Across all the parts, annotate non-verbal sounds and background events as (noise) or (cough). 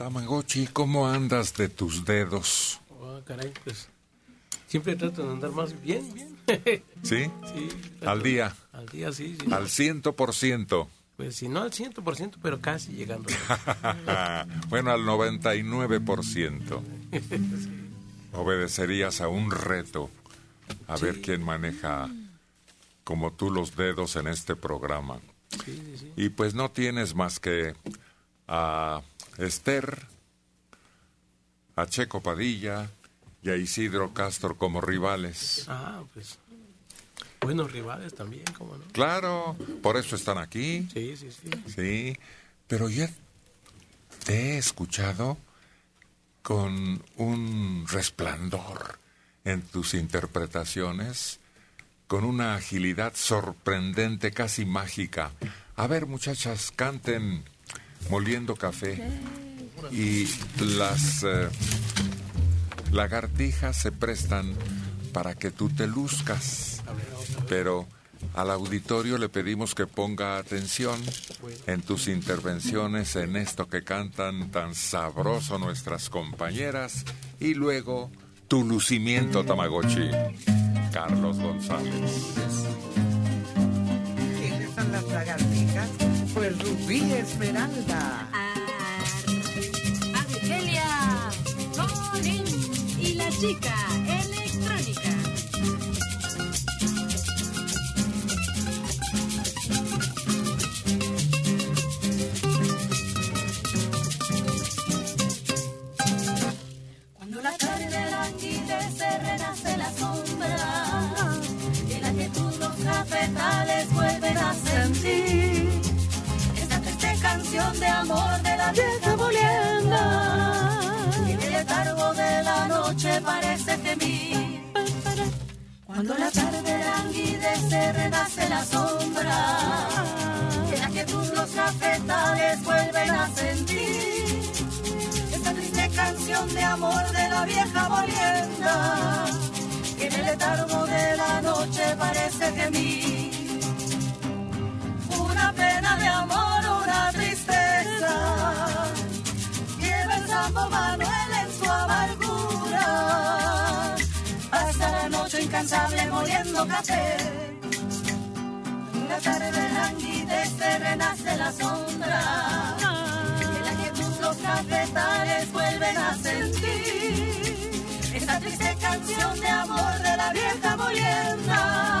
Tamagotchi, ¿cómo andas de tus dedos? Oh, caray, pues siempre trato de andar más bien, bien. (laughs) ¿Sí? sí. Al día. Al día, sí, sí. Al ciento por ciento. Pues si no al ciento por ciento, pero casi llegando. (laughs) bueno, al 99%. (laughs) Obedecerías a un reto. A ver quién maneja como tú los dedos en este programa. Sí, sí, sí. Y pues no tienes más que a Esther, a Checo Padilla y a Isidro Castro como rivales. Ah, pues buenos rivales también, ¿cómo no? Claro, por eso están aquí. Sí, sí, sí. Sí, pero ya te he escuchado con un resplandor en tus interpretaciones, con una agilidad sorprendente, casi mágica. A ver, muchachas, canten moliendo café y las eh, lagartijas se prestan para que tú te luzcas. Pero al auditorio le pedimos que ponga atención en tus intervenciones en esto que cantan tan sabroso nuestras compañeras y luego tu lucimiento Tamagotchi. Carlos González. ¿Quiénes son las lagartijas? Pues Rubí Esmeralda. Argelia, Colin y la chica electrónica. Cuando la tarde languidece renace la sombra y la quietud los cafetales vuelven a sentir canción de amor de la vieja molienda en el letargo de la noche parece gemir cuando la tarde languidece renace la sombra en la quietud los cafetales vuelven a sentir esta triste canción de amor de la vieja molienda que en el letargo de la noche parece gemir. Una pena de amor, una tristeza, lleva el Santo Manuel en su amargura, hasta la noche incansable moliendo café. En la tarde languidece, renace la sombra, en la quietud los cafetales vuelven a sentir. Esta triste canción de amor de la vieja molienda.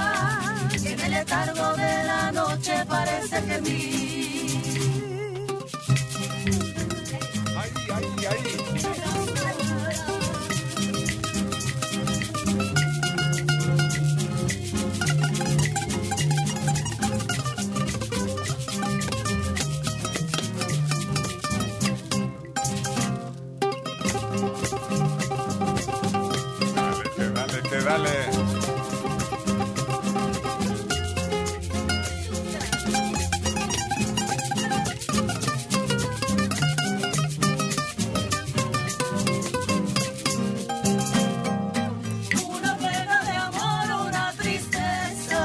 Que en el letargo de la noche parece gemir. Ay, Una pena de amor, una tristeza,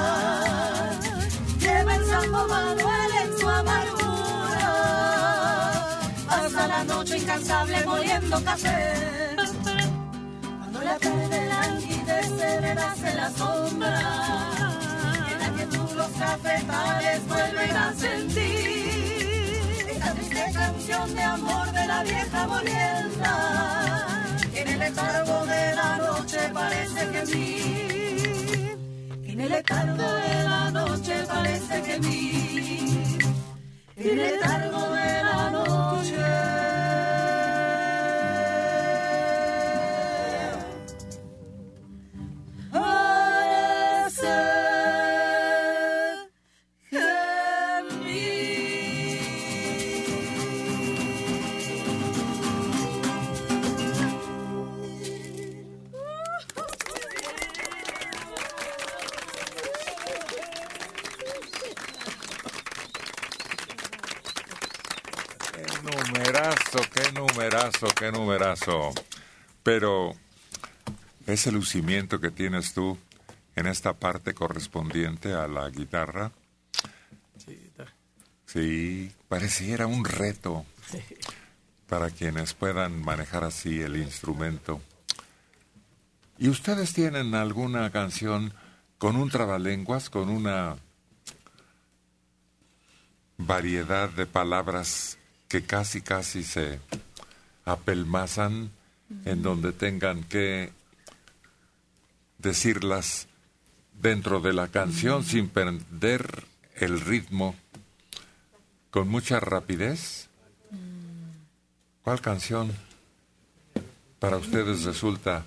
lleva el Santo Manuel en su amargura, hasta la noche incansable moliendo café. La tarde languidece, renace la sombra, en la que tú los cafetales vuelven a sentir. Esta triste canción de amor de la vieja molienda. En el letargo de la noche parece que en el letargo de la noche parece que en el letargo de la noche. Numerazo, qué numerazo. Pero ese lucimiento que tienes tú en esta parte correspondiente a la guitarra, Sí, pareciera un reto. para quienes puedan manejar así el instrumento. ¿Y ustedes tienen alguna canción con un trabalenguas, con una variedad de palabras que casi casi se apelmazan, en donde tengan que decirlas dentro de la canción sin perder el ritmo, con mucha rapidez? ¿Cuál canción para ustedes resulta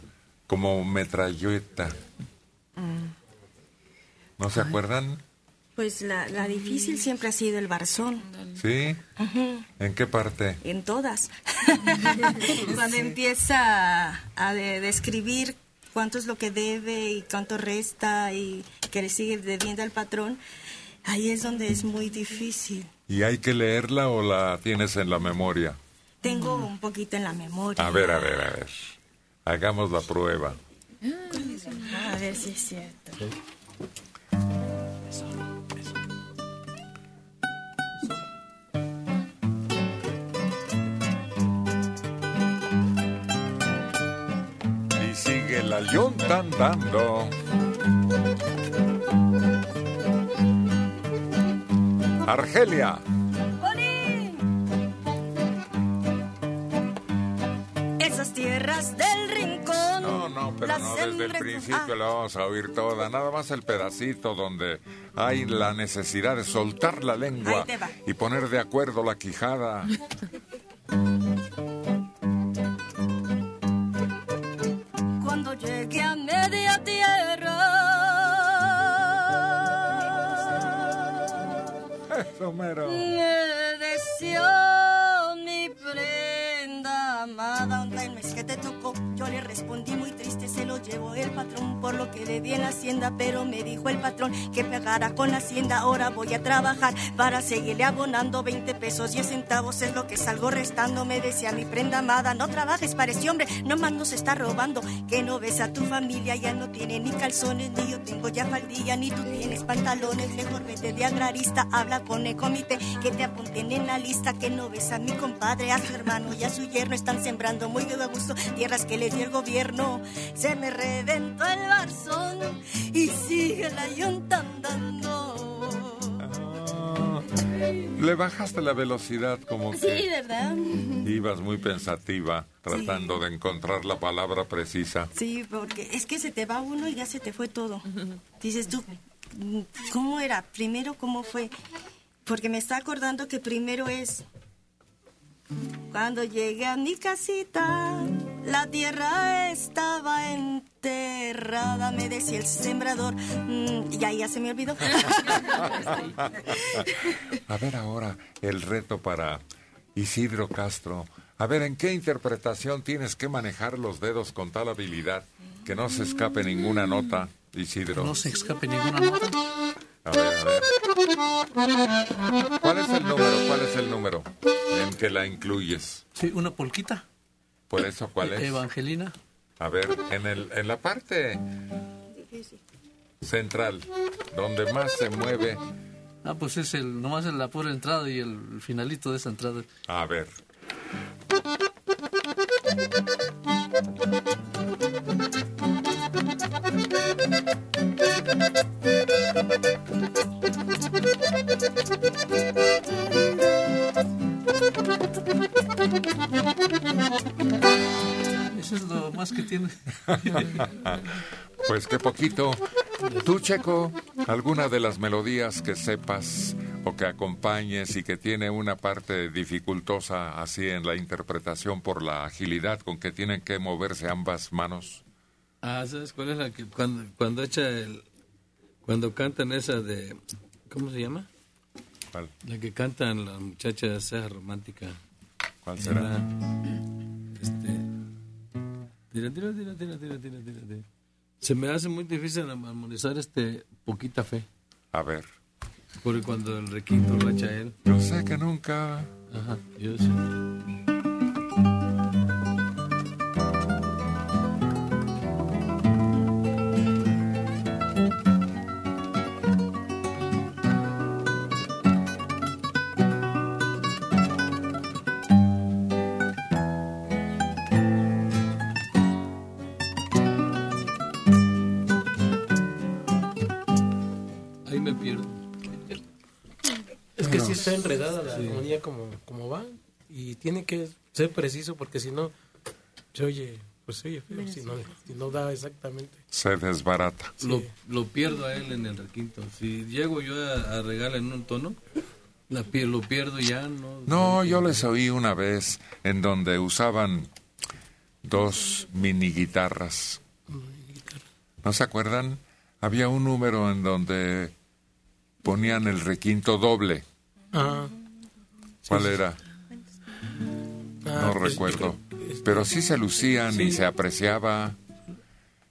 como metralleta? ¿No se acuerdan? Pues la, la difícil siempre ha sido el barzón. ¿Sí? ¿En qué parte? En todas. (laughs) (laughs) Cuando empieza a de- describir cuánto es lo que debe y cuánto resta y que le sigue debiendo al patrón, ahí es donde es muy difícil. ¿Y hay que leerla o la tienes en la memoria? Tengo un poquito en la memoria. A ver, a ver, a ver. Hagamos la prueba. A ver si es cierto. Y sigue la andando. Argelia. Esas tierras del rincón. No, no, pero no desde el principio Ah, la vamos a oír toda. Nada más el pedacito donde hay la necesidad de soltar la lengua y poner de acuerdo la quijada. (laughs) Me deseó mi prenda amada. Un mes que te tocó, yo le respondí muy triste, se lo llevó el patrón por lo que debía en la hacienda. Pero me dijo el patrón que pegara con la hacienda. Ahora voy a trabajar para seguirle abonando 20 pesos, 10 centavos es lo que salgo restando. Me decía mi prenda amada, no trabajes para ese hombre, nomás nos está robando. Que no ves a tu familia, ya no tiene ni calzones, ni yo tengo ya faldilla, ni tú tienes pantalones. Mejor vete de agrarista, habla con el comité, que te apunten en la lista. Que no ves a mi compadre, a su hermano y a su yerno, están sembrando muy de gusto tierras que les dio el gobierno. Me reventó el barzón y sigue la yunta andando. Ah, le bajaste la velocidad como Sí, que ¿verdad? ibas muy pensativa tratando de encontrar la palabra precisa. Sí, porque es que se te va uno y ya se te fue todo. Dices tú, ¿cómo era? Primero, ¿cómo fue? Porque me está acordando que primero es... Cuando llegué a mi casita, la tierra estaba enterrada, me decía el sembrador. Mm, y ahí ya se me olvidó. (laughs) A ver ahora el reto para Isidro Castro. A ver, ¿en qué interpretación tienes que manejar los dedos con tal habilidad que no se escape ninguna nota, Isidro? No se escape ninguna nota. A ver, a ver. ¿Cuál es el número? ¿Cuál es el número en que la incluyes? Sí, una polquita. Por eso, ¿cuál es? Evangelina. A ver, en, el, en la parte central, donde más se mueve. Ah, pues es el, nomás es la pura entrada y el finalito de esa entrada. A ver. (laughs) Eso es lo más que tiene. (laughs) Pues qué poquito. Tú, Checo, alguna de las melodías que sepas o que acompañes y que tiene una parte dificultosa así en la interpretación por la agilidad con que tienen que moverse ambas manos. Ah, ¿sabes cuál es la que cuando, cuando echa el... Cuando cantan esa de... ¿Cómo se llama? ¿Cuál, La que cantan las muchachas esa romántica. Cuál será? Este... Tira, tira, tira, tira, tira, tira, tira, tira. Se me hace muy difícil armonizar este poquita fe. A ver. Porque cuando el requinto lo echa él. Yo sé que nunca. Ajá, yo sé. Está enredada la armonía como, como va y tiene que ser preciso porque si no se oye, pues se oye feo, si no, si no da exactamente. Se desbarata. Lo, lo pierdo a él en el requinto. Si llego yo a, a regalar en un tono, la, pie- lo pierdo ya, ¿no? No, yo les oí una vez en donde usaban dos mini guitarras. ¿No se acuerdan? Había un número en donde ponían el requinto doble. Ah, ¿Cuál era? ah, No recuerdo. Pero sí se lucían y se apreciaba.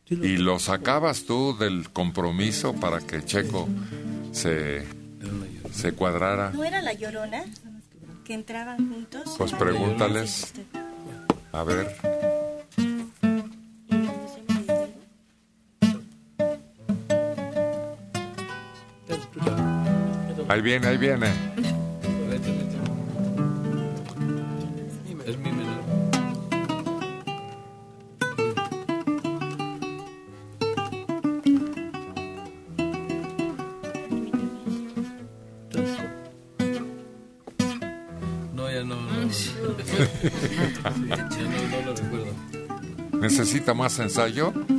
Y lo sacabas tú del compromiso para que Checo se, se cuadrara. ¿No era la llorona? Que entraban juntos. Pues pregúntales. A ver. Ahí viene, ahí viene. ¿Necesita más ensayo?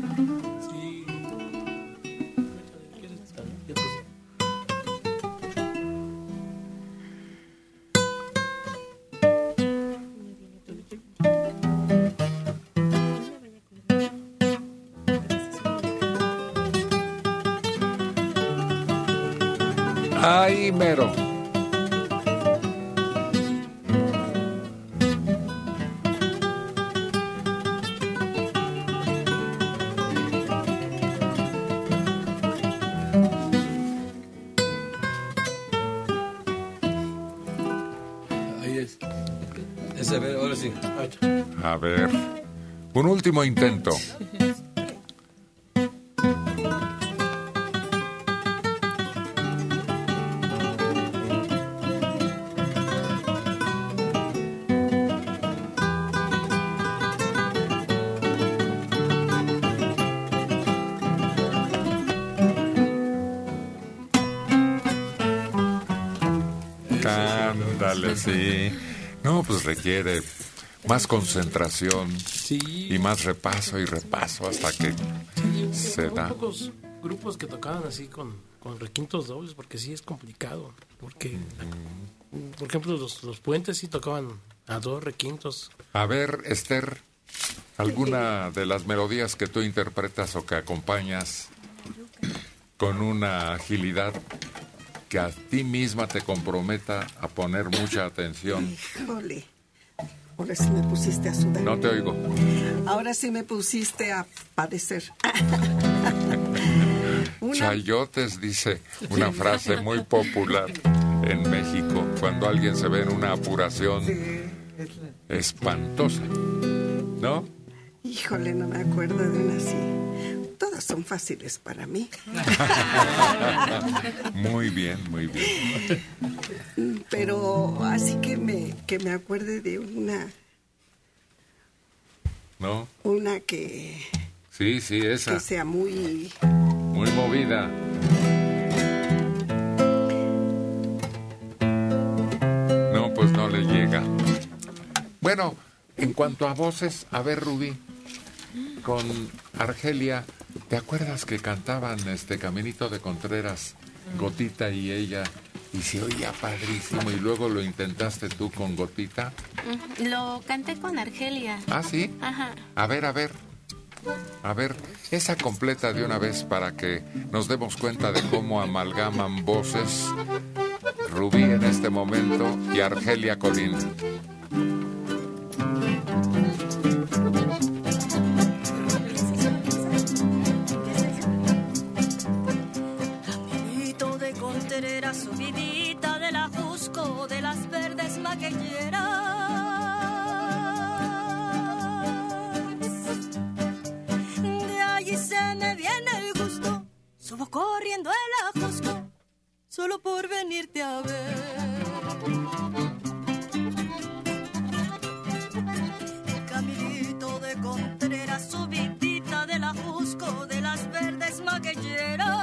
Último intento. Sí. No, pues requiere más concentración. Y más repaso y repaso hasta que se Muy da. pocos grupos que tocaban así con, con requintos dobles, porque sí es complicado. Porque, por ejemplo, los, los puentes sí tocaban a dos requintos. A ver, Esther, ¿alguna de las melodías que tú interpretas o que acompañas con una agilidad que a ti misma te comprometa a poner mucha atención? Híjole. Ahora sí me pusiste a sudar. No te oigo. Ahora sí me pusiste a padecer. (laughs) Una, Chayotes dice una frase muy popular en México cuando alguien se ve en una apuración espantosa. ¿No? híjole, no me acuerdo de una así. Todas son fáciles para mí. (laughs) Muy bien, muy bien. Pero así que me, que me acuerde de una, ¿No? una que, Sí, sí, esa. que sea muy... Muy movida. No, pues no le llega. Bueno, en cuanto a voces, a ver, Rubí, con Argelia, ¿te acuerdas que cantaban este Caminito de Contreras, Gotita y ella? Y se oía padrísimo y luego lo intentaste tú con Gotita. Lo canté con Argelia. Ah, sí. Ajá. A ver, a ver. A ver, esa completa de una vez para que nos demos cuenta de cómo amalgaman voces Rubí en este momento y Argelia Colín. Subidita de la Jusco, de las verdes maquilleras. De allí se me viene el gusto, subo corriendo el Ajusco, solo por venirte a ver. Caminito de Contreras, subidita de la Jusco, de las verdes maquilleras.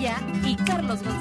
Padilla y Carlos González,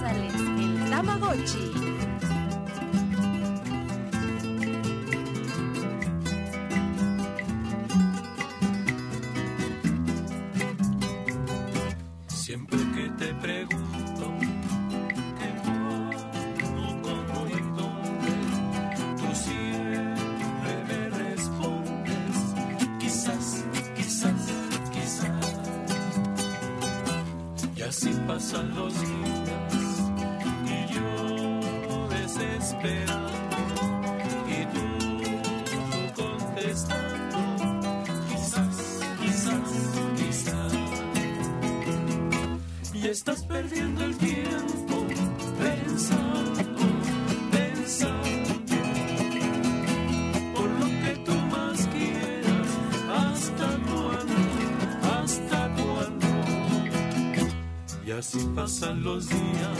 pasan los días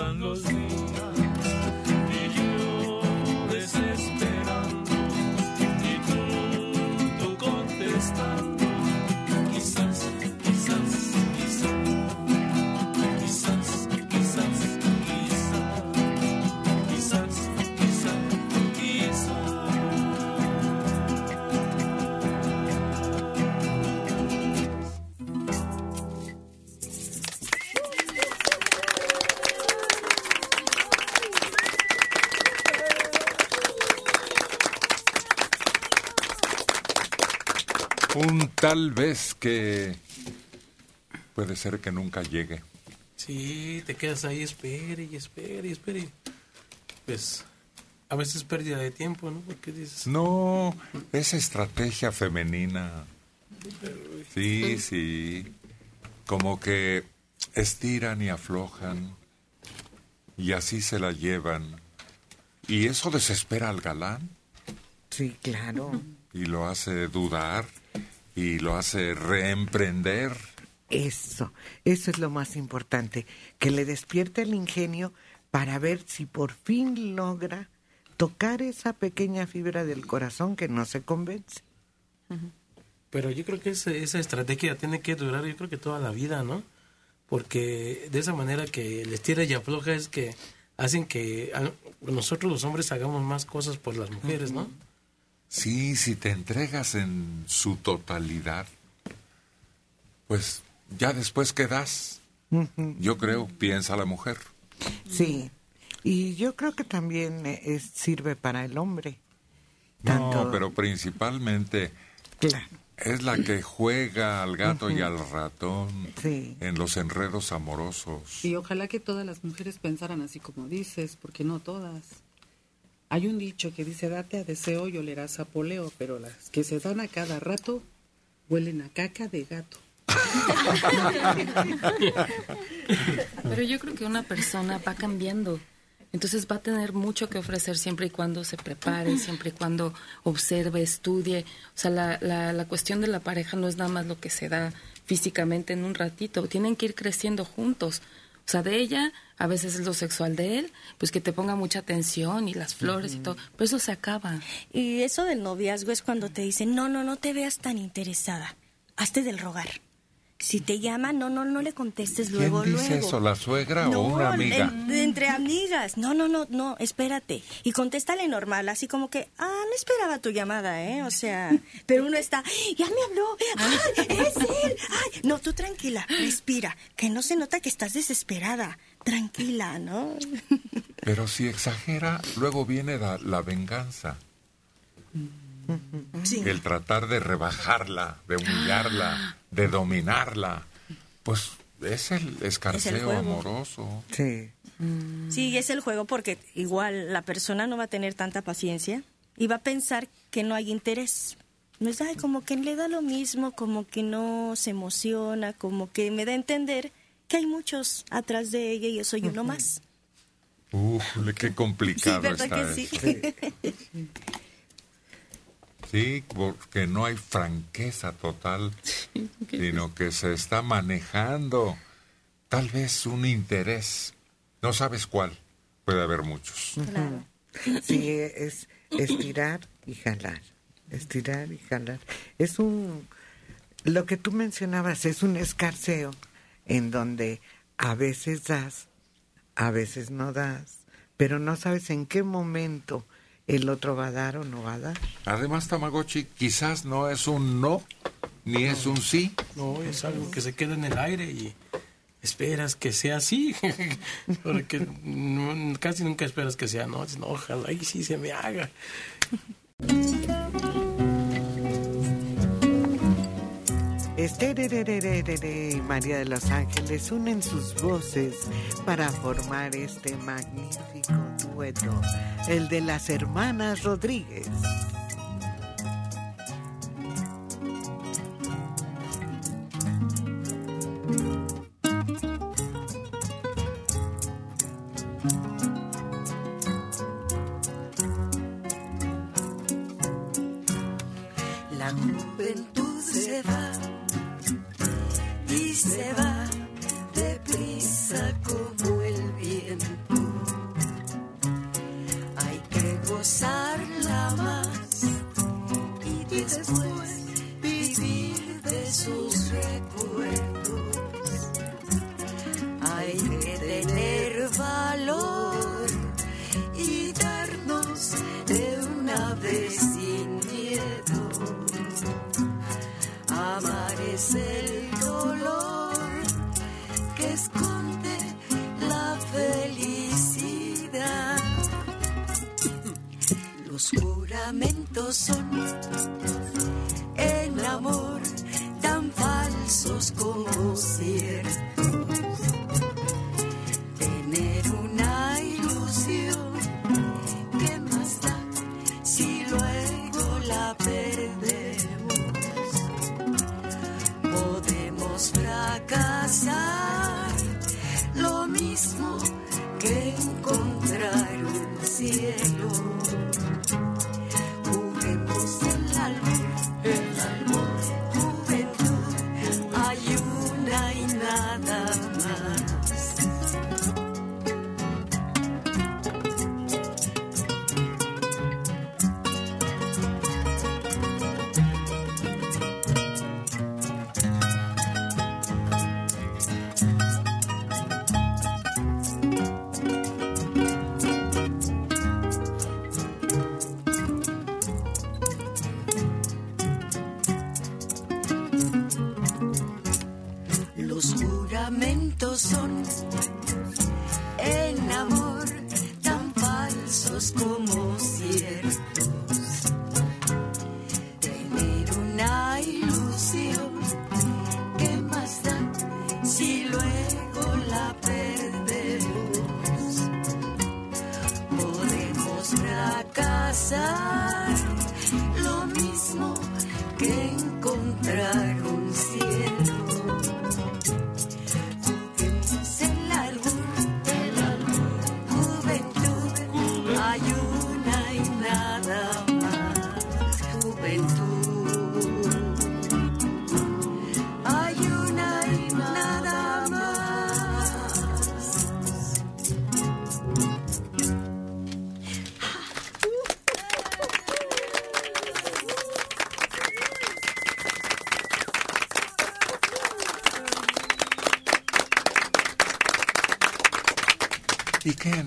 pasan los tal vez que puede ser que nunca llegue. Sí, te quedas ahí, espere y espere y espere. Pues a veces pérdida de tiempo, ¿no? Porque dices, No, es estrategia femenina. Sí, sí. Como que estiran y aflojan y así se la llevan. Y eso desespera al galán Sí, claro. y lo hace dudar y lo hace reemprender. Eso, eso es lo más importante, que le despierte el ingenio para ver si por fin logra tocar esa pequeña fibra del corazón que no se convence. Pero yo creo que esa, esa estrategia tiene que durar, yo creo que toda la vida, ¿no? Porque de esa manera que les tira y afloja es que hacen que a- nosotros los hombres hagamos más cosas por las mujeres, ¿no? Sí, si te entregas en su totalidad, pues ya después quedas. Yo creo, piensa la mujer. Sí, y yo creo que también eh, es- sirve para el hombre. No, Tanto- pero principalmente Claro. es la que juega al gato y al ratón Sí. en los enredos amorosos. Y ojalá que todas las mujeres pensaran así como dices, porque no todas. Hay un dicho que dice, date a deseo y olerás a poleo, pero las que se dan a cada rato huelen a caca de gato. (laughs) Pero yo creo que una persona va cambiando. Entonces va a tener mucho que ofrecer siempre y cuando se prepare, siempre y cuando observe, estudie. O sea, la, la, la cuestión de la pareja no es nada más lo que se da físicamente en un ratito. Tienen que ir creciendo juntos. O sea, de ella, a veces es lo sexual de él, pues que te ponga mucha atención y las flores y todo. Pero eso se acaba. Y eso del noviazgo es cuando te dicen, no, no, no te veas tan interesada. Hazte del rogar. Si te llama, no, no, no le contestes luego, ¿Quién dice luego. eso, la suegra No, o una amiga? en- entre amigas. No, no, no, no, espérate. Y contéstale normal, así como que, ah, no esperaba tu llamada, ¿eh? O sea, (laughs) pero uno está, ya me habló, ¡ay, es él! ¡Ay! No, tú tranquila, respira, que no se nota que estás desesperada. Tranquila, ¿no? (laughs) Pero si exagera, luego viene la, la venganza. Sí. El tratar de rebajarla, de humillarla, de dominarla. Pues es el escarceo amoroso. Sí. Sí, es el juego porque igual la persona no va a tener tanta paciencia y va a pensar que no hay interés. No es, ay, como que le da lo mismo, como que no se emociona, como que me da a entender que hay muchos atrás de ella y yo soy uno más. Uf, qué complicado ¿verdad está que eso. (laughs) Sí, porque no hay franqueza total, (laughs) sino que se está manejando tal vez un interés no sabes cuál. Puede haber muchos. Claro. Sí, es estirar y jalar. Estirar y jalar. Es un. Lo que tú mencionabas es un escarceo en donde a veces das, a veces no das, pero no sabes en qué momento el otro va a dar o no va a dar. Además, Tamagotchi quizás no es un no, ni es un sí. No, es algo que se queda en el aire y esperas que sea así. (laughs) Porque no- casi nunca esperas que sea no. Dices, no, ojalá y sí se me haga. Esterererererere y María de los Ángeles unen sus voces para formar este magnífico dueto, el de las hermanas Rodríguez.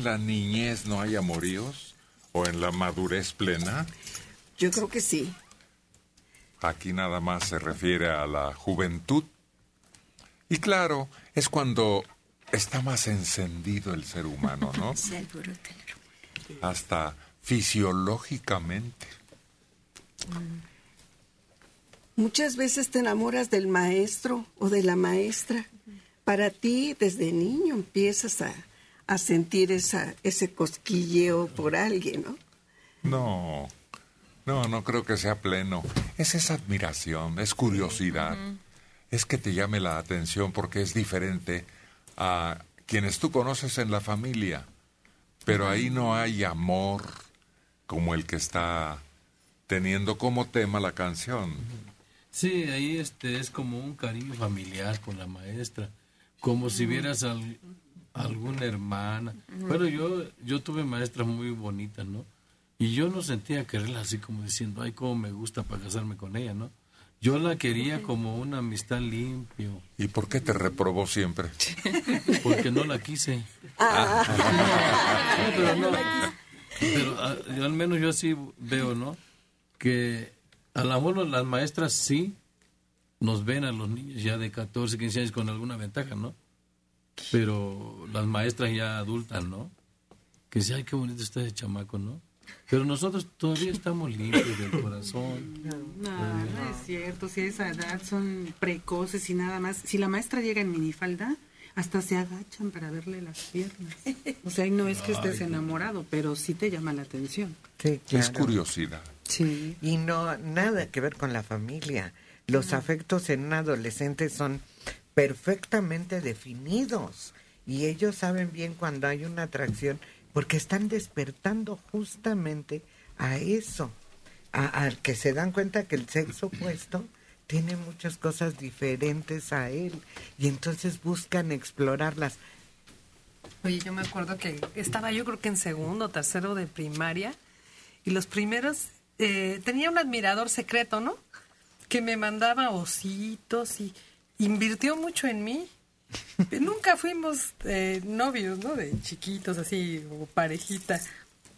En la niñez no hay amoríos? ¿O en la madurez plena? Yo creo que sí. Aquí nada más se refiere a la juventud. Y claro, es cuando está más encendido el ser humano, ¿no? (laughs) Se alborota Hasta fisiológicamente. Muchas veces te enamoras del maestro o de la maestra. Para ti, desde niño, empiezas a, a sentir esa, ese cosquilleo por alguien, ¿no? No, no, no creo que sea pleno. Es esa admiración, es curiosidad. Es que te llame la atención porque es diferente a quienes tú conoces en la familia. Pero ahí no hay amor como el que está teniendo como tema la canción. Sí, ahí este es como un cariño familiar con la maestra. como si vieras al- alguna hermana. Bueno, yo, yo tuve maestras muy bonitas, ¿no? Y yo no sentía quererla así como diciendo, ay, cómo me gusta para casarme con ella, ¿no? Yo la quería como una amistad limpio. ¿Y por qué te reprobó siempre? (laughs) Porque no la quise. Ah. (laughs) No, pero no. Pero ah, yo al menos yo así veo, ¿no? Que a lo mejor las maestras sí nos ven a los niños ya de 14, 15 años con alguna ventaja, ¿no? Pero las maestras ya adultas, ¿no? Que dicen, ay, qué bonito está ese chamaco, ¿no? Pero nosotros todavía estamos limpios del corazón. No, no es cierto. Si a esa edad son precoces y nada más. Si la maestra llega en minifalda, hasta se agachan para verle las piernas. O sea, y no es que estés enamorado, pero sí te llama la atención. Sí, Es curiosidad. Sí. Y no, nada que ver con la familia. Los afectos en un adolescente son perfectamente definidos y ellos saben bien cuando hay una atracción porque están despertando justamente a eso, a, al que se dan cuenta que el sexo opuesto tiene muchas cosas diferentes a él y entonces buscan explorarlas. Oye, yo me acuerdo que estaba yo creo que en segundo, tercero de primaria y los primeros eh, tenía un admirador secreto, ¿no? Que me mandaba ositos y invirtió mucho en mí. (laughs) Nunca fuimos eh, novios, ¿no? De chiquitos así o parejita,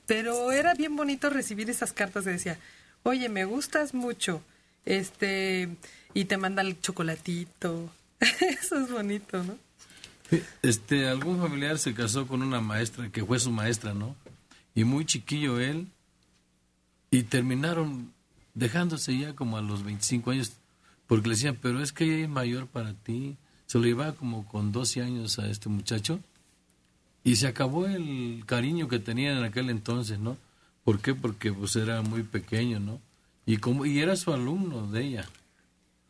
pero era bien bonito recibir esas cartas que decía, oye, me gustas mucho, este, y te manda el chocolatito. (laughs) Eso es bonito, ¿no? Este, algún familiar se casó con una maestra que fue su maestra, ¿no? Y muy chiquillo él. Y terminaron dejándose ya como a los 25 años, porque le decían, pero es que ella es mayor para ti. Se lo llevaba como con 12 años a este muchacho. Y se acabó el cariño que tenían en aquel entonces, ¿no? ¿Por qué? Porque pues era muy pequeño, ¿no? Y, como, y era su alumno de ella.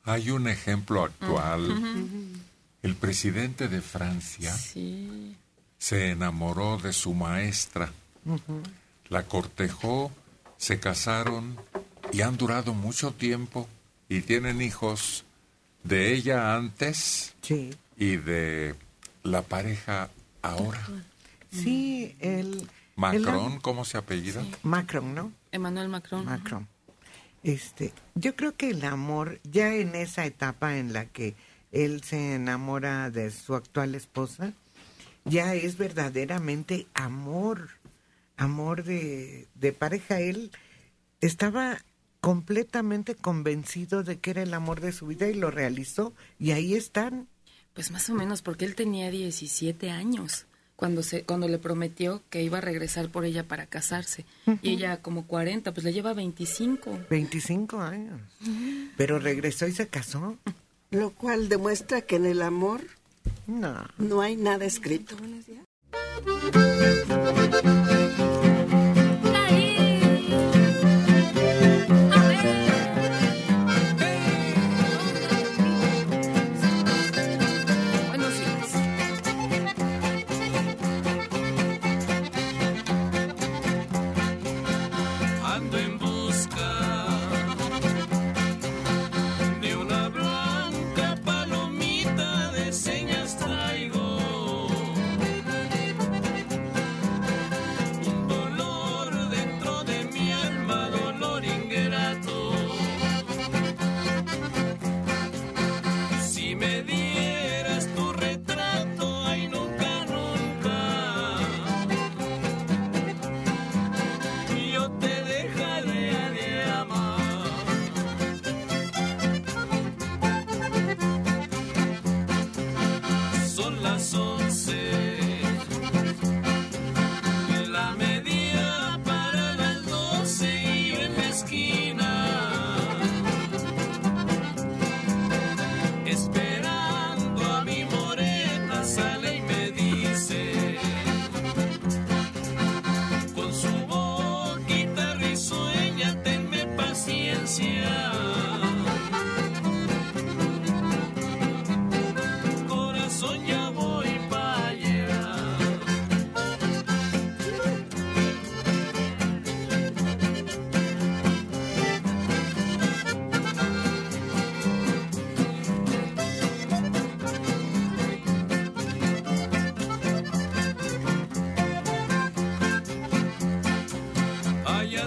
Hay un ejemplo actual. El presidente de Francia Sí. se enamoró de su maestra, la cortejó, se casaron y han durado mucho tiempo y tienen hijos de ella antes y de la pareja ahora. Sí, el... Macron, el- ¿cómo se apellida? Macron, ¿no? Emmanuel Macron. Macron. Este, yo creo que el amor, ya en esa etapa en la que él se enamora de su actual esposa, ya es verdaderamente amor, amor de, de pareja. Él estaba completamente convencido de que era el amor de su vida y lo realizó. Y ahí están. Pues más o menos, porque él tenía 17 años cuando se cuando le prometió que iba a regresar por ella para casarse. Y ella como 40, pues le lleva 25. 25 años. Pero regresó y se casó. Lo cual demuestra que en el amor no, no hay nada escrito. Buenos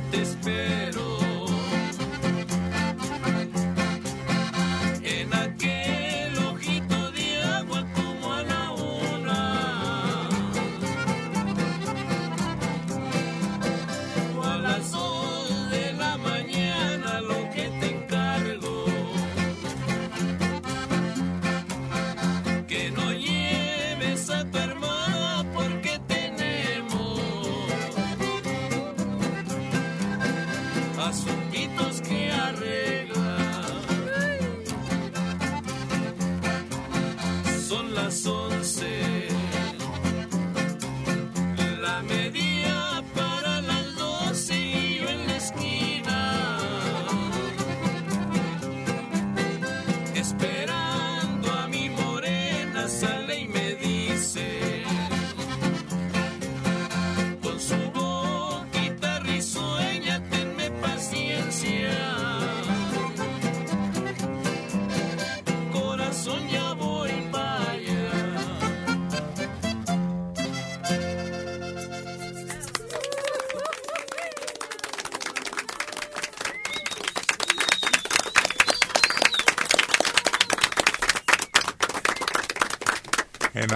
get this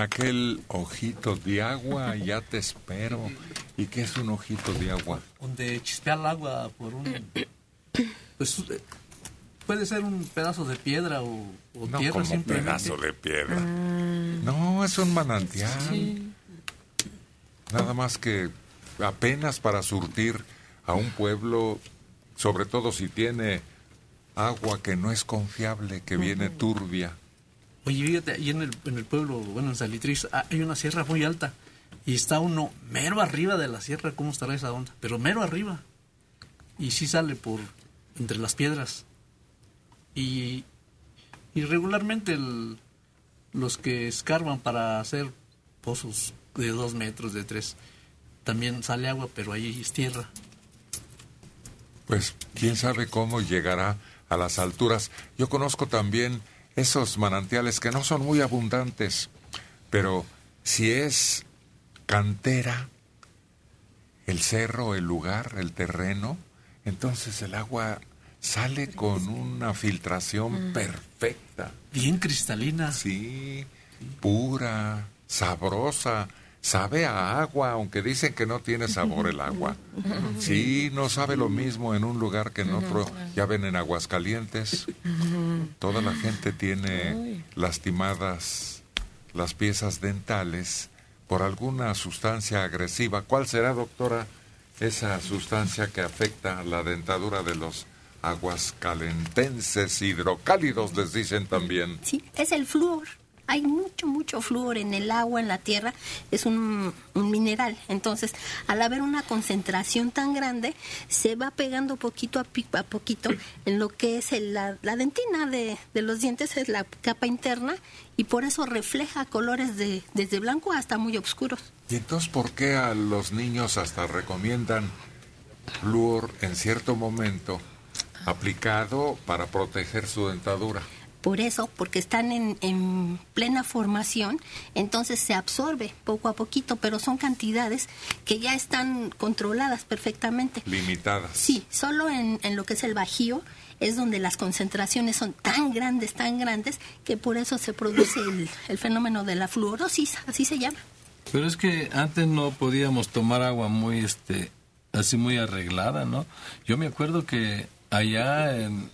aquel ojito de agua ya te espero. ¿Y qué es un ojito de agua? donde chispea el agua por un... Pues puede ser un pedazo de piedra o, o No tierra como simplemente. pedazo de piedra. No, es un manantial. Sí. Nada más que apenas para surtir a un pueblo, sobre todo si tiene agua que no es confiable, que viene turbia. Oye, fíjate, ahí en el, en el pueblo, bueno, en Salitriz, ah, hay una sierra muy alta y está uno mero arriba de la sierra, ¿cómo estará esa onda? Pero mero arriba. Y sí sale por entre las piedras. Y, y regularmente los que escarban para hacer pozos de dos metros, de tres, también sale agua, pero ahí es tierra. Pues quién sabe cómo llegará a las alturas. Yo conozco también esos manantiales que no son muy abundantes, pero si es cantera, el cerro, el lugar, el terreno, entonces el agua sale con una filtración perfecta. Bien cristalina. Sí, pura, sabrosa. Sabe a agua, aunque dicen que no tiene sabor el agua. (laughs) Sí, no sabe lo mismo en un lugar que en otro. Ya ven en Aguascalientes, toda la gente tiene lastimadas las piezas dentales por alguna sustancia agresiva. ¿Cuál será, doctora, esa sustancia que afecta a la dentadura de los aguascalentenses hidrocálidos, les dicen también? Sí, es el flúor. Hay mucho, mucho flúor en el agua, en la tierra. Es un, un mineral. Entonces, al haber una concentración tan grande, se va pegando poquito a, a poquito en lo que es el- la, la dentina de, de los dientes, es la capa interna, y por eso refleja colores de, desde blanco hasta muy oscuros. ¿Y entonces por qué a los niños hasta recomiendan flúor en cierto momento aplicado para proteger su dentadura? Por eso, porque están en, en plena formación, entonces se absorbe poco a poquito, pero son cantidades que ya están controladas perfectamente. Limitadas. Sí, solo en, en lo que es el bajío es donde las concentraciones son tan grandes, tan grandes, que por eso se produce el, el fenómeno de la fluorosis, así se llama. Pero es que antes no podíamos tomar agua muy, este, así muy arreglada, ¿no? Yo me acuerdo que allá, en,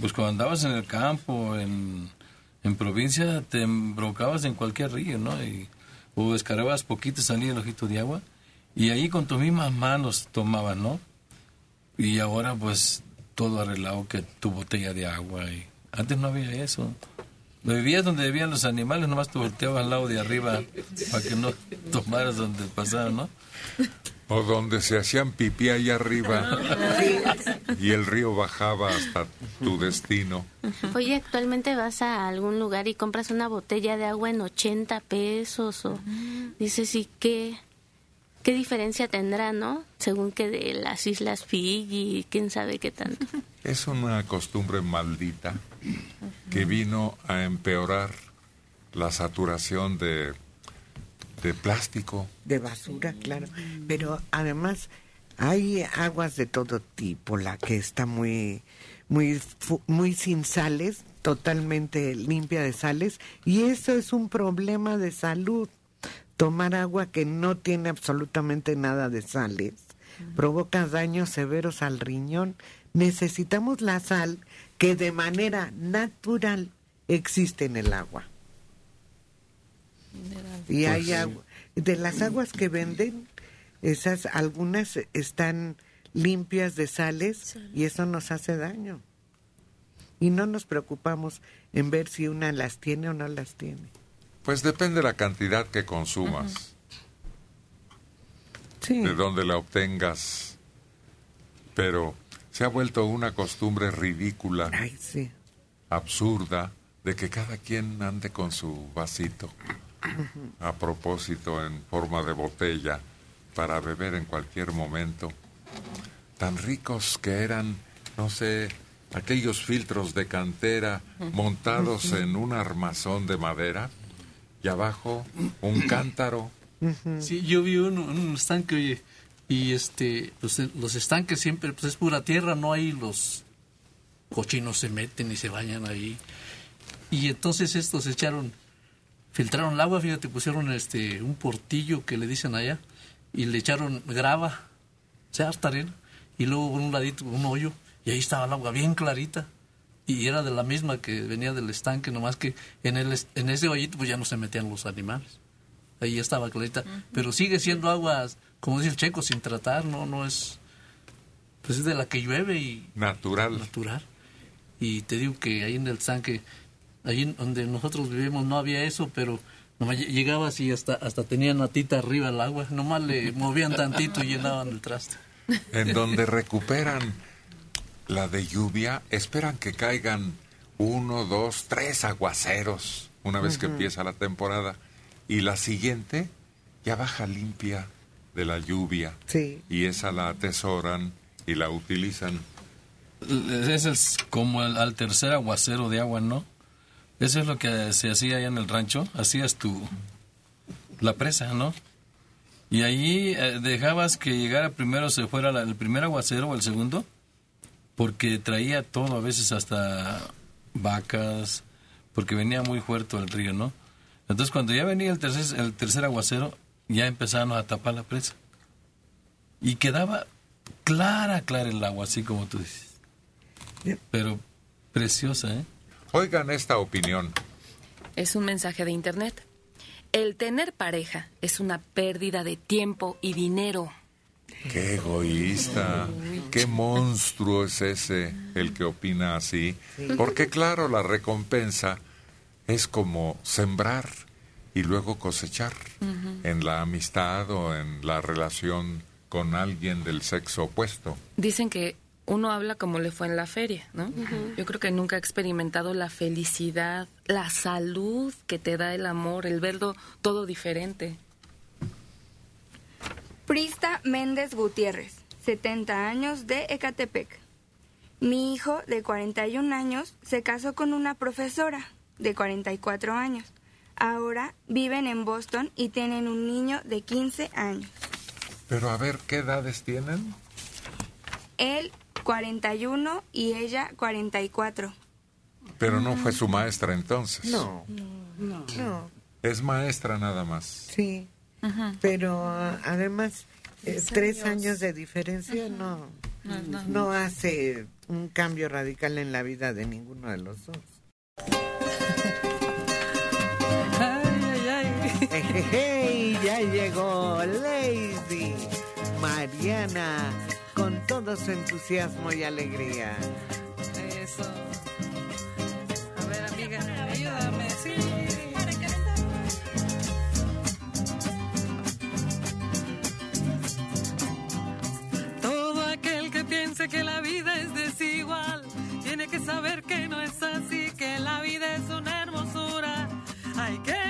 pues cuando andabas en el campo, en, en provincia, te embrocabas en cualquier río, ¿no? Y, o descargabas poquito, salía el ojito de agua, y ahí con tus mismas manos tomabas, ¿no? Y ahora, pues, todo arreglado, que tu botella de agua, y antes no había eso. Vivías donde vivían los animales, nomás te volteabas al lado de arriba para que no (laughs) tomaras donde pasaban, ¿no? O donde se hacían pipí allá arriba y el río bajaba hasta tu destino. Oye, actualmente vas a algún lugar y compras una botella de agua en 80 pesos o dices, ¿y qué, qué diferencia tendrá, no? Según que de las Islas Fiji, quién sabe qué tanto. Es una costumbre maldita que vino a empeorar la saturación de, de plástico. de basura, claro. Pero además hay aguas de todo tipo, la que está muy, muy, muy sin sales, totalmente limpia de sales, y eso es un problema de salud. Tomar agua que no tiene absolutamente nada de sales provoca daños severos al riñón. Necesitamos la sal que de manera natural existe en el agua. Y hay agua. De las aguas que venden, esas algunas están limpias de sales y eso nos hace daño. Y no nos preocupamos en ver si una las tiene o no las tiene. Pues depende la cantidad que consumas. Sí. De dónde la obtengas. Pero se ha vuelto una costumbre ridícula, Ay, sí. absurda, de que cada quien ande con su vasito. A propósito, en forma de botella, para beber en cualquier momento. Tan ricos que eran, no sé, aquellos filtros de cantera montados en un armazón de madera y abajo un cántaro. Sí, yo vi un, un estanque, oye, y este, pues los estanques siempre, pues es pura tierra, no hay los cochinos se meten y se bañan ahí. Y entonces estos echaron, filtraron el agua, fíjate, pusieron este, un portillo que le dicen allá, y le echaron grava, o sea, arena, y luego por un ladito un hoyo, y ahí estaba el agua bien clarita. Y era de la misma que venía del estanque, nomás que en, el, en ese hoyito pues ya no se metían los animales ahí estaba clarita, pero sigue siendo agua, como dice el checo, sin tratar, no, no es, pues es de la que llueve y Natural. natural. Y te digo que ahí en el estanque, en donde nosotros vivimos no había eso, pero nomás lle- llegabas y hasta, hasta tenía natita arriba el agua, nomás le movían tantito y llenaban el traste. en donde recuperan la de lluvia, esperan que caigan uno, dos, tres aguaceros una vez que empieza la temporada. Y la siguiente ya baja limpia de la lluvia. Sí. Y esa la atesoran y la utilizan. Ese es como al, al tercer aguacero de agua, ¿no? Eso es lo que se hacía allá en el rancho. Hacías tu la presa, ¿no? Y ahí eh, dejabas que llegara primero, se fuera la- el primer aguacero o el segundo, porque traía todo, a veces hasta vacas, porque venía muy fuerte el río, ¿no? Entonces cuando ya venía el tercer, el tercer aguacero, ya empezaban a tapar la presa. Y quedaba clara, clara el agua, así como tú dices. Pero preciosa, ¿eh? Oigan esta opinión. Es un mensaje de internet. El tener pareja es una pérdida de tiempo y dinero. Qué egoísta, qué monstruo es ese el que opina así. Sí. Porque claro, la recompensa es como sembrar y luego cosechar en la amistad o en la relación con alguien del sexo opuesto. Dicen que uno habla como le fue en la feria, ¿no? Yo creo que nunca he experimentado la felicidad, la salud que te da el amor, el verlo todo diferente. Prista Méndez Gutiérrez, 70 años de Ecatepec. Mi hijo de 41 años se casó con una profesora de 44 años. Ahora viven en Boston y tienen un niño de 15 años. Pero a ver, ¿qué edades tienen? Él 41 y ella 44. Pero no fue su maestra entonces. No, no, no. Es maestra nada más. Sí, pero ah, además eh, tres años. años de diferencia no, No hace un cambio radical en la vida de ninguno de los dos. Ejejey, (laughs) ya llegó Lady Mariana con todo su entusiasmo y alegría. Eso. A ver, amiga, ayúdame, sí. Todo aquel que piense que la vida es desigual, tiene que saber que no es así, que la vida es una hermosura. Hay que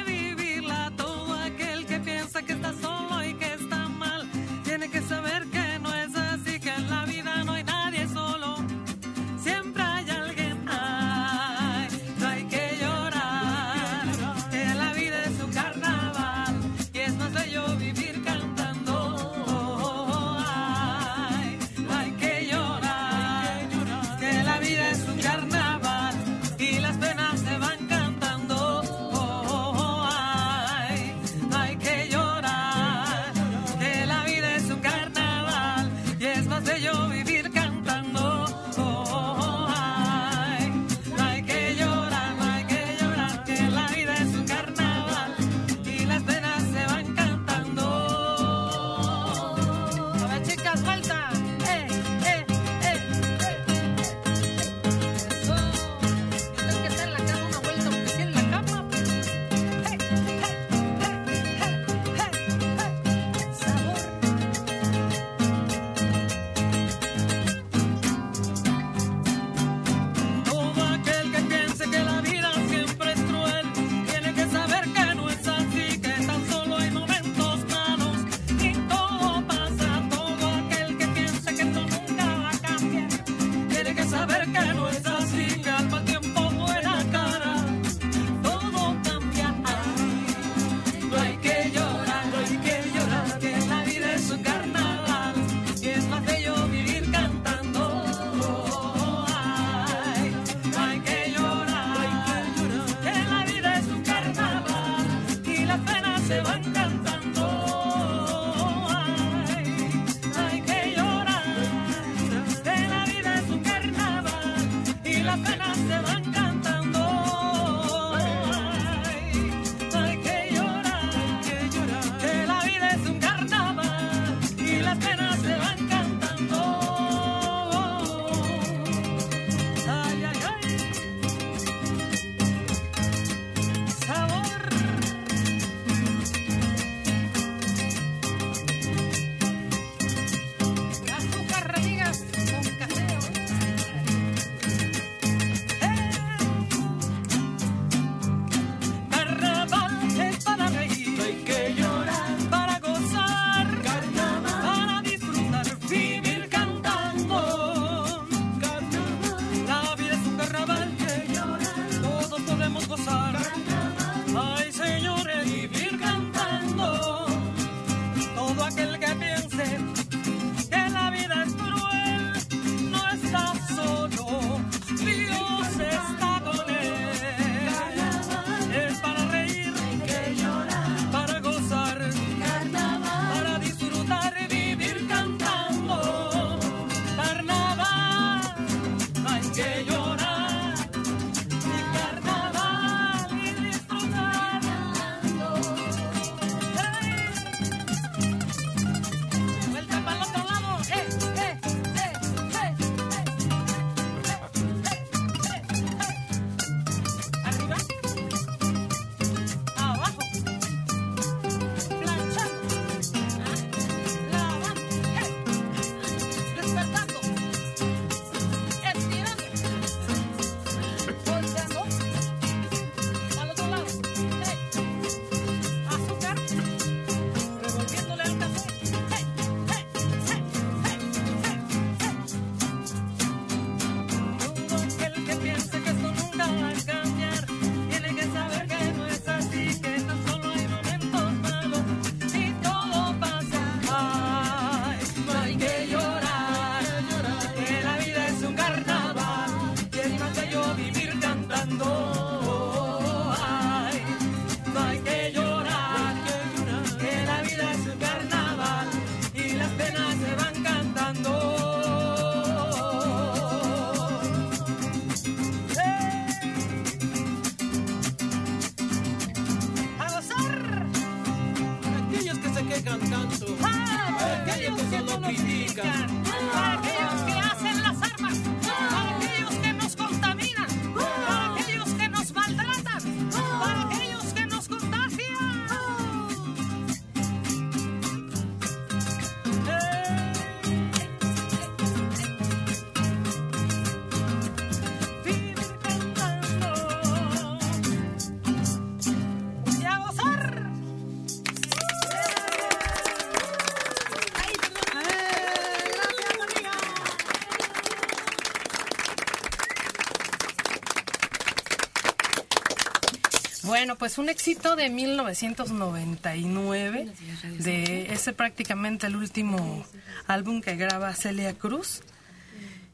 Bueno, pues un éxito de 1999, de ese prácticamente el último álbum que graba Celia Cruz.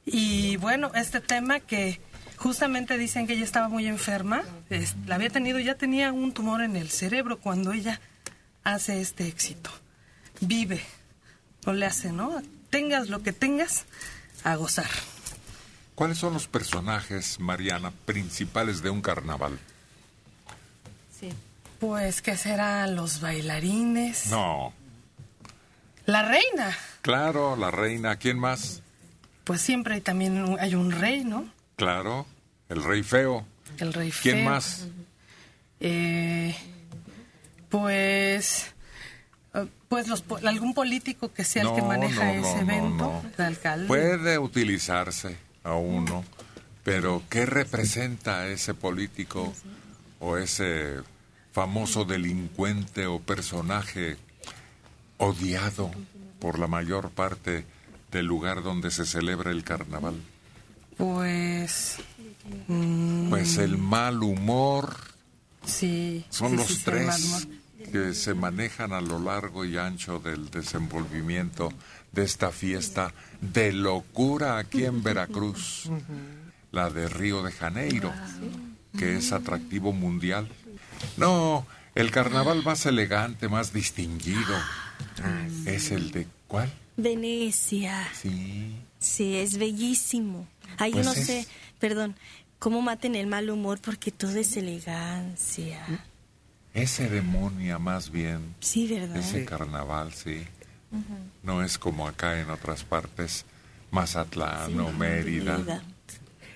Y bueno, este tema que justamente dicen que ella estaba muy enferma, la había tenido, ya tenía un tumor en el cerebro cuando ella hace este éxito. Vive, no le hace, ¿no? Tengas lo que tengas, a gozar. ¿Cuáles son los personajes, Mariana, principales de un carnaval? Pues, ¿qué serán los bailarines? No, La reina. claro, la reina. ¿Quién más? Pues siempre hay también un- hay un rey, ¿no? Claro, el rey feo. El rey ¿Quién feo. más? Eh, pues, eh, pues los, algún político que sea el que maneja no, ese no, evento, no. el alcalde. Puede utilizarse a uno, pero ¿qué representa ese político o ese famoso delincuente o personaje odiado por la mayor parte del lugar donde se celebra el carnaval? Pues, mm, Pues el mal humor. Sí, son sí, los sí, tres que se manejan a lo largo y ancho del desenvolvimiento de esta fiesta de locura aquí en Veracruz, la de Río de Janeiro, que es atractivo mundial. No, el carnaval más elegante, más distinguido, es el de ¿cuál? Venecia. Sí. Sí, es bellísimo. Yo Pues no es- sé, perdón, cómo maten el mal humor porque todo es elegancia. Es ceremonia más bien. Sí, ¿verdad? Ese Sí. carnaval, sí. No es como acá en otras partes, Mazatlán o Mérida.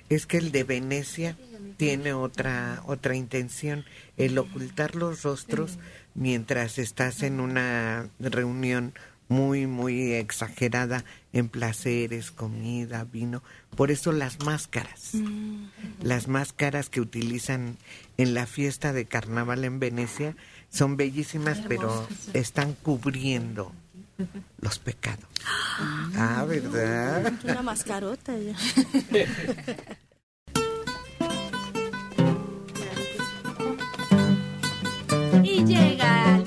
Es que el de Venecia tiene otra otra intención, el ocultar los rostros mientras estás en una reunión muy muy exagerada en placeres, comida, vino, por eso las máscaras. Las máscaras que utilizan en la fiesta de carnaval en Venecia son bellísimas, pero están cubriendo los pecados. Ah, ¿verdad? Una mascarota. (laughs) Y llega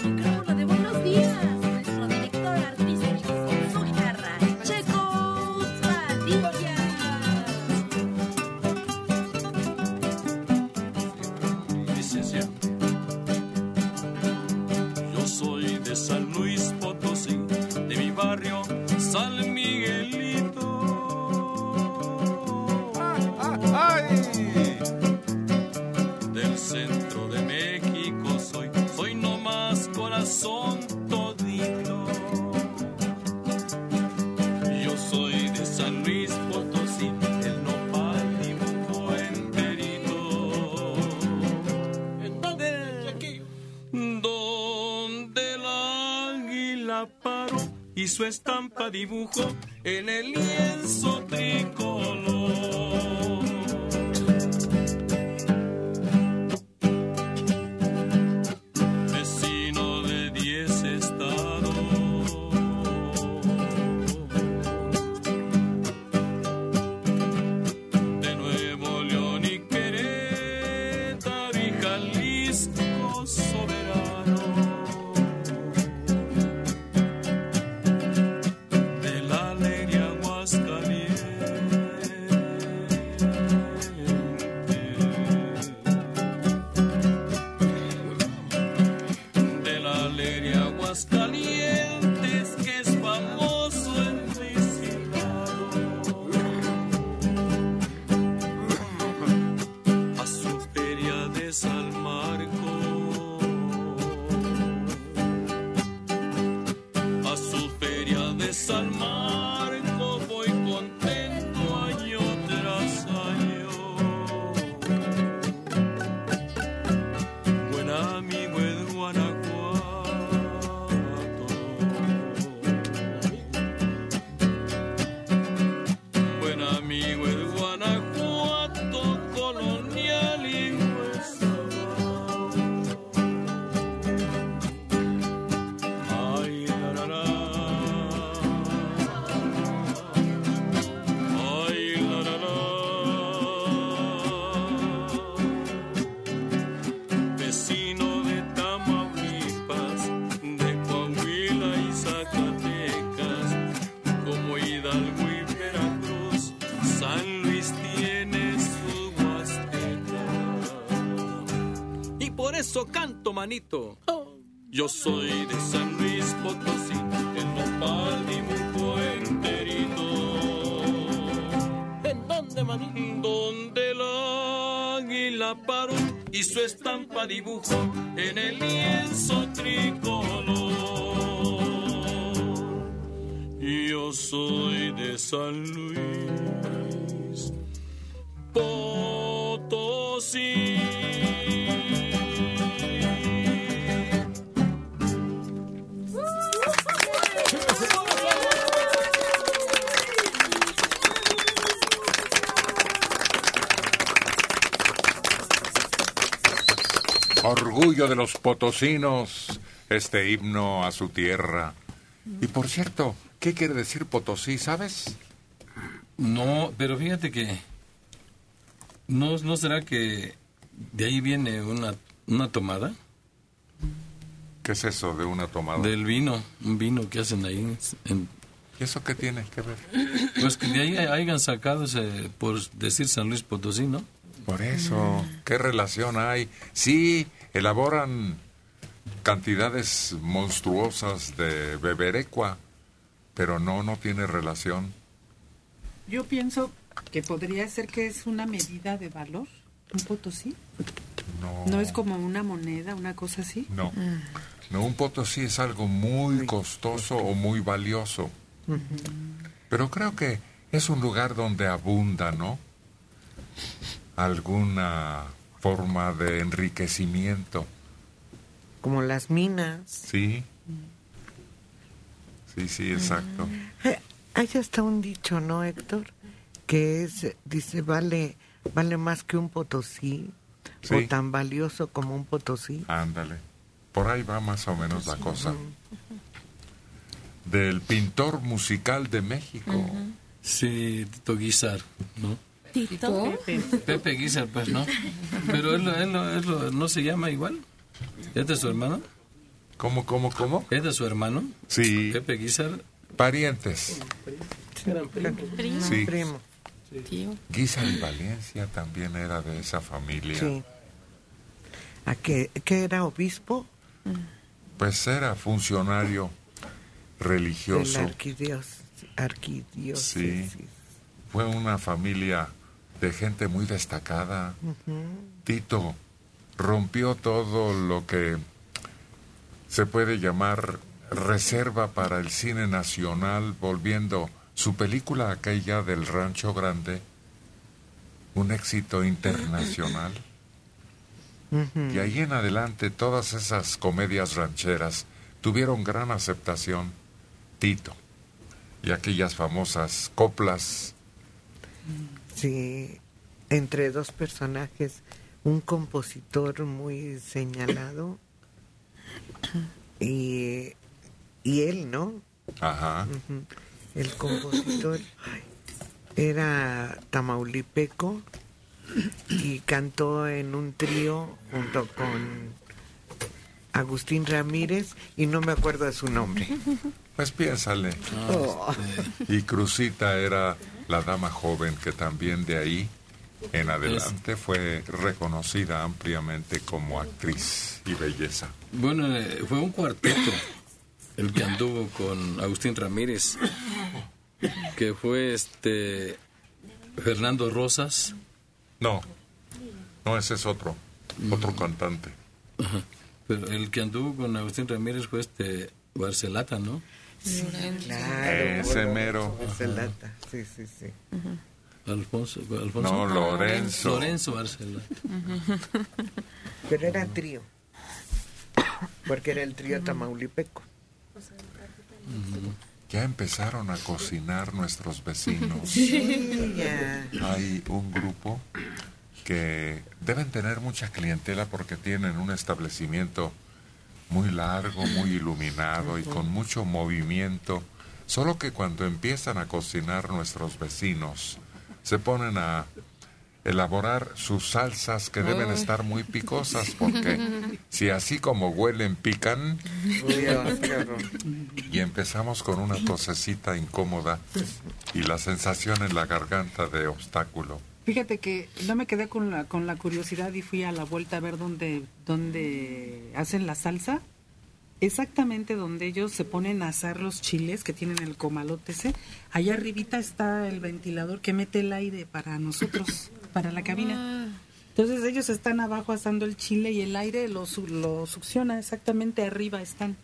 su estampa dibujo en el lienzo tricolor. Manito. Yo soy de San Luis Potosí, el nopal dibujo enterito. ¿En dónde, manito? Donde el águila paró y su estampa dibujo potosinos, este himno a su tierra. Y por cierto, ¿qué quiere decir Potosí, sabes? No, pero fíjate que no, no será que de ahí viene una, una tomada ¿Qué es eso de una tomada? del vino, un vino que hacen ahí. en- ¿Y eso qué tiene que ver? pues que de ahí hayan sacado ese, por decir San Luis Potosí, ¿no? Por eso, ¿qué relación hay? Sí, elaboran cantidades monstruosas de beberecua, pero no, no tiene relación. Yo pienso que podría ser que es una medida de valor, un potosí. No. No es como una moneda, una cosa así. No. No, un potosí es algo muy costoso o muy valioso. Pero creo que es un lugar donde abunda, ¿no? Alguna forma de enriquecimiento. Como las minas. Sí. Sí, sí, exacto. Eh, Hay hasta un dicho, ¿no, Héctor? Que es, dice, vale, vale más que un potosí, o tan valioso como un potosí. Ándale. Por ahí va más o menos la cosa. Del pintor musical de México. Sí, Tito Guizar, ¿no? ¿Tito? Pepe Guizar, pues, ¿no? Pero él, él- él no se llama igual. ¿Es de su hermano? ¿Cómo, cómo, cómo? ¿Es de su hermano? Sí. Pepe Guizar. Parientes. Primo. Sí. Primo. Tío. Guizar y Valencia también era de esa familia. Sí. ¿A qué, qué era obispo? Pues era funcionario religioso. arquidios, arquidiócesis. Sí. Fue una familia de gente muy destacada. Tito rompió todo lo que se puede llamar reserva para el cine nacional, volviendo su película aquella del Rancho Grande un éxito internacional. Y ahí en adelante todas esas comedias rancheras tuvieron gran aceptación Tito. Y aquellas famosas coplas. Sí, entre dos personajes, un compositor muy señalado y, y él, ¿no? Ajá. El compositor era tamaulipeco y cantó en un trío junto con Agustín Ramírez y no me acuerdo de su nombre. Pues piénsale. Oh. Y Cruzita era la dama joven que también de ahí en adelante fue reconocida ampliamente como actriz y belleza. Bueno, eh, fue un cuarteto el que anduvo con Agustín Ramírez, que fue este Fernando Rosas. No, no, ese es otro, otro cantante. Ajá. Pero el que anduvo con Agustín Ramírez fue este Barcelata, ¿no? Claro. Ese mero. Barcelata, sí, sí, sí. Alfonso, Alfonso. No, Lorenzo. Lorenzo Barcelata. Pero era trío. Porque era el trío tamaulipeco. Ya empezaron a cocinar nuestros vecinos. Sí, ya. Hay un grupo que deben tener mucha clientela porque tienen un establecimiento muy largo, muy iluminado y con mucho movimiento. Solo que cuando empiezan a cocinar nuestros vecinos, se ponen a elaborar sus salsas que deben estar muy picosas porque si así como huelen pican y empezamos con una tosecita incómoda y la sensación en la garganta de obstáculo. Fíjate que no me quedé con la, con la curiosidad y fui a la vuelta a ver dónde, dónde hacen la salsa. Exactamente donde ellos se ponen a asar los chiles que tienen el comalote ese. Allá arribita está el ventilador que mete el aire para nosotros, (laughs) para la cabina. Entonces ellos están abajo asando el chile y el aire lo, su- lo succiona exactamente arriba están.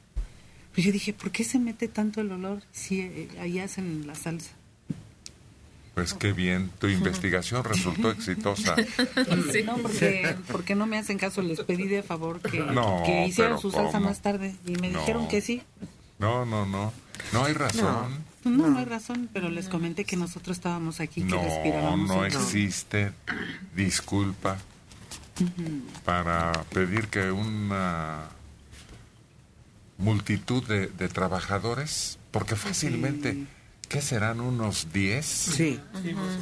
Pues yo dije, ¿por qué se mete tanto el olor si eh, ahí hacen la salsa? Pues qué bien, tu investigación resultó exitosa. (laughs) No, porque, porque no me hacen caso. Les pedí de favor que, No, que hicieran su salsa ¿cómo? más tarde y me No. dijeron que sí. No, no, no. No hay razón. No, no hay razón, pero les comenté que nosotros estábamos aquí, que No, respirábamos. no el- existe disculpa para pedir que una multitud de, de trabajadores, porque fácilmente, ¿qué serán unos 10? Sí.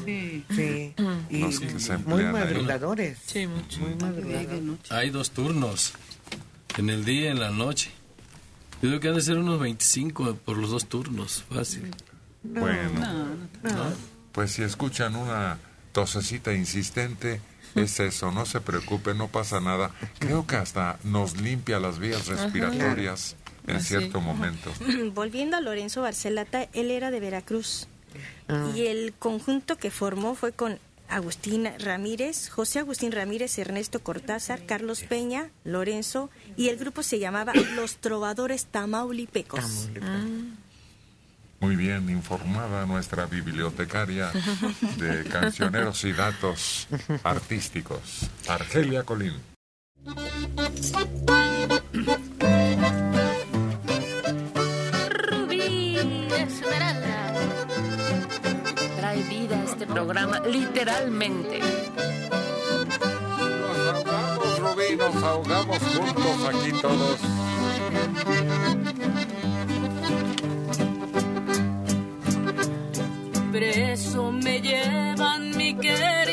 Sí. Sí. Y Los que se muy madrugadores. Sí, mucho. Muy madrugadores. Hay dos turnos, en el día y en la noche. Yo creo que han de ser unos 25 por los dos turnos, fácil. Bueno, pues si escuchan una tosecita insistente, es eso, no se preocupe, no pasa nada. Creo que hasta nos limpia las vías Ajá. En Así. cierto momento. (laughs) Volviendo a Lorenzo Barcelata, él era de Veracruz. Y el conjunto que formó fue con Agustín Ramírez, José Agustín Ramírez, Ernesto Cortázar, Carlos Peña, Lorenzo, y el grupo se llamaba Los Trovadores Tamaulipecos. Muy bien informada nuestra bibliotecaria de (laughs) cancioneros y datos artísticos, Argelia Colín. (laughs) programa, literalmente. Nos ahogamos, Rubí, nos ahogamos juntos aquí todos. Preso me llevan, mi querida,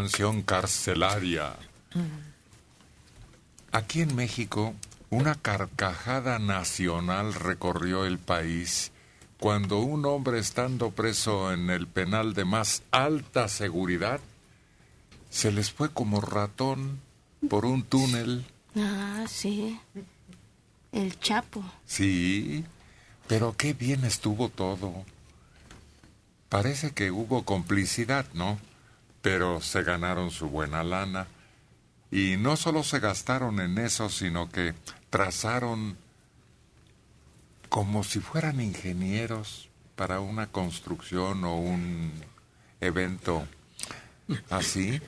canción carcelaria. Aquí en México, una carcajada nacional recorrió el país cuando un hombre estando preso en el penal de más alta seguridad, se les fue como ratón por un túnel. Ah, sí. El Chapo. Sí, pero qué bien estuvo todo. Parece que hubo complicidad, ¿no? Pero se ganaron su buena lana. Y no solo se gastaron en eso, sino que trazaron como si fueran ingenieros para una construcción o un evento así.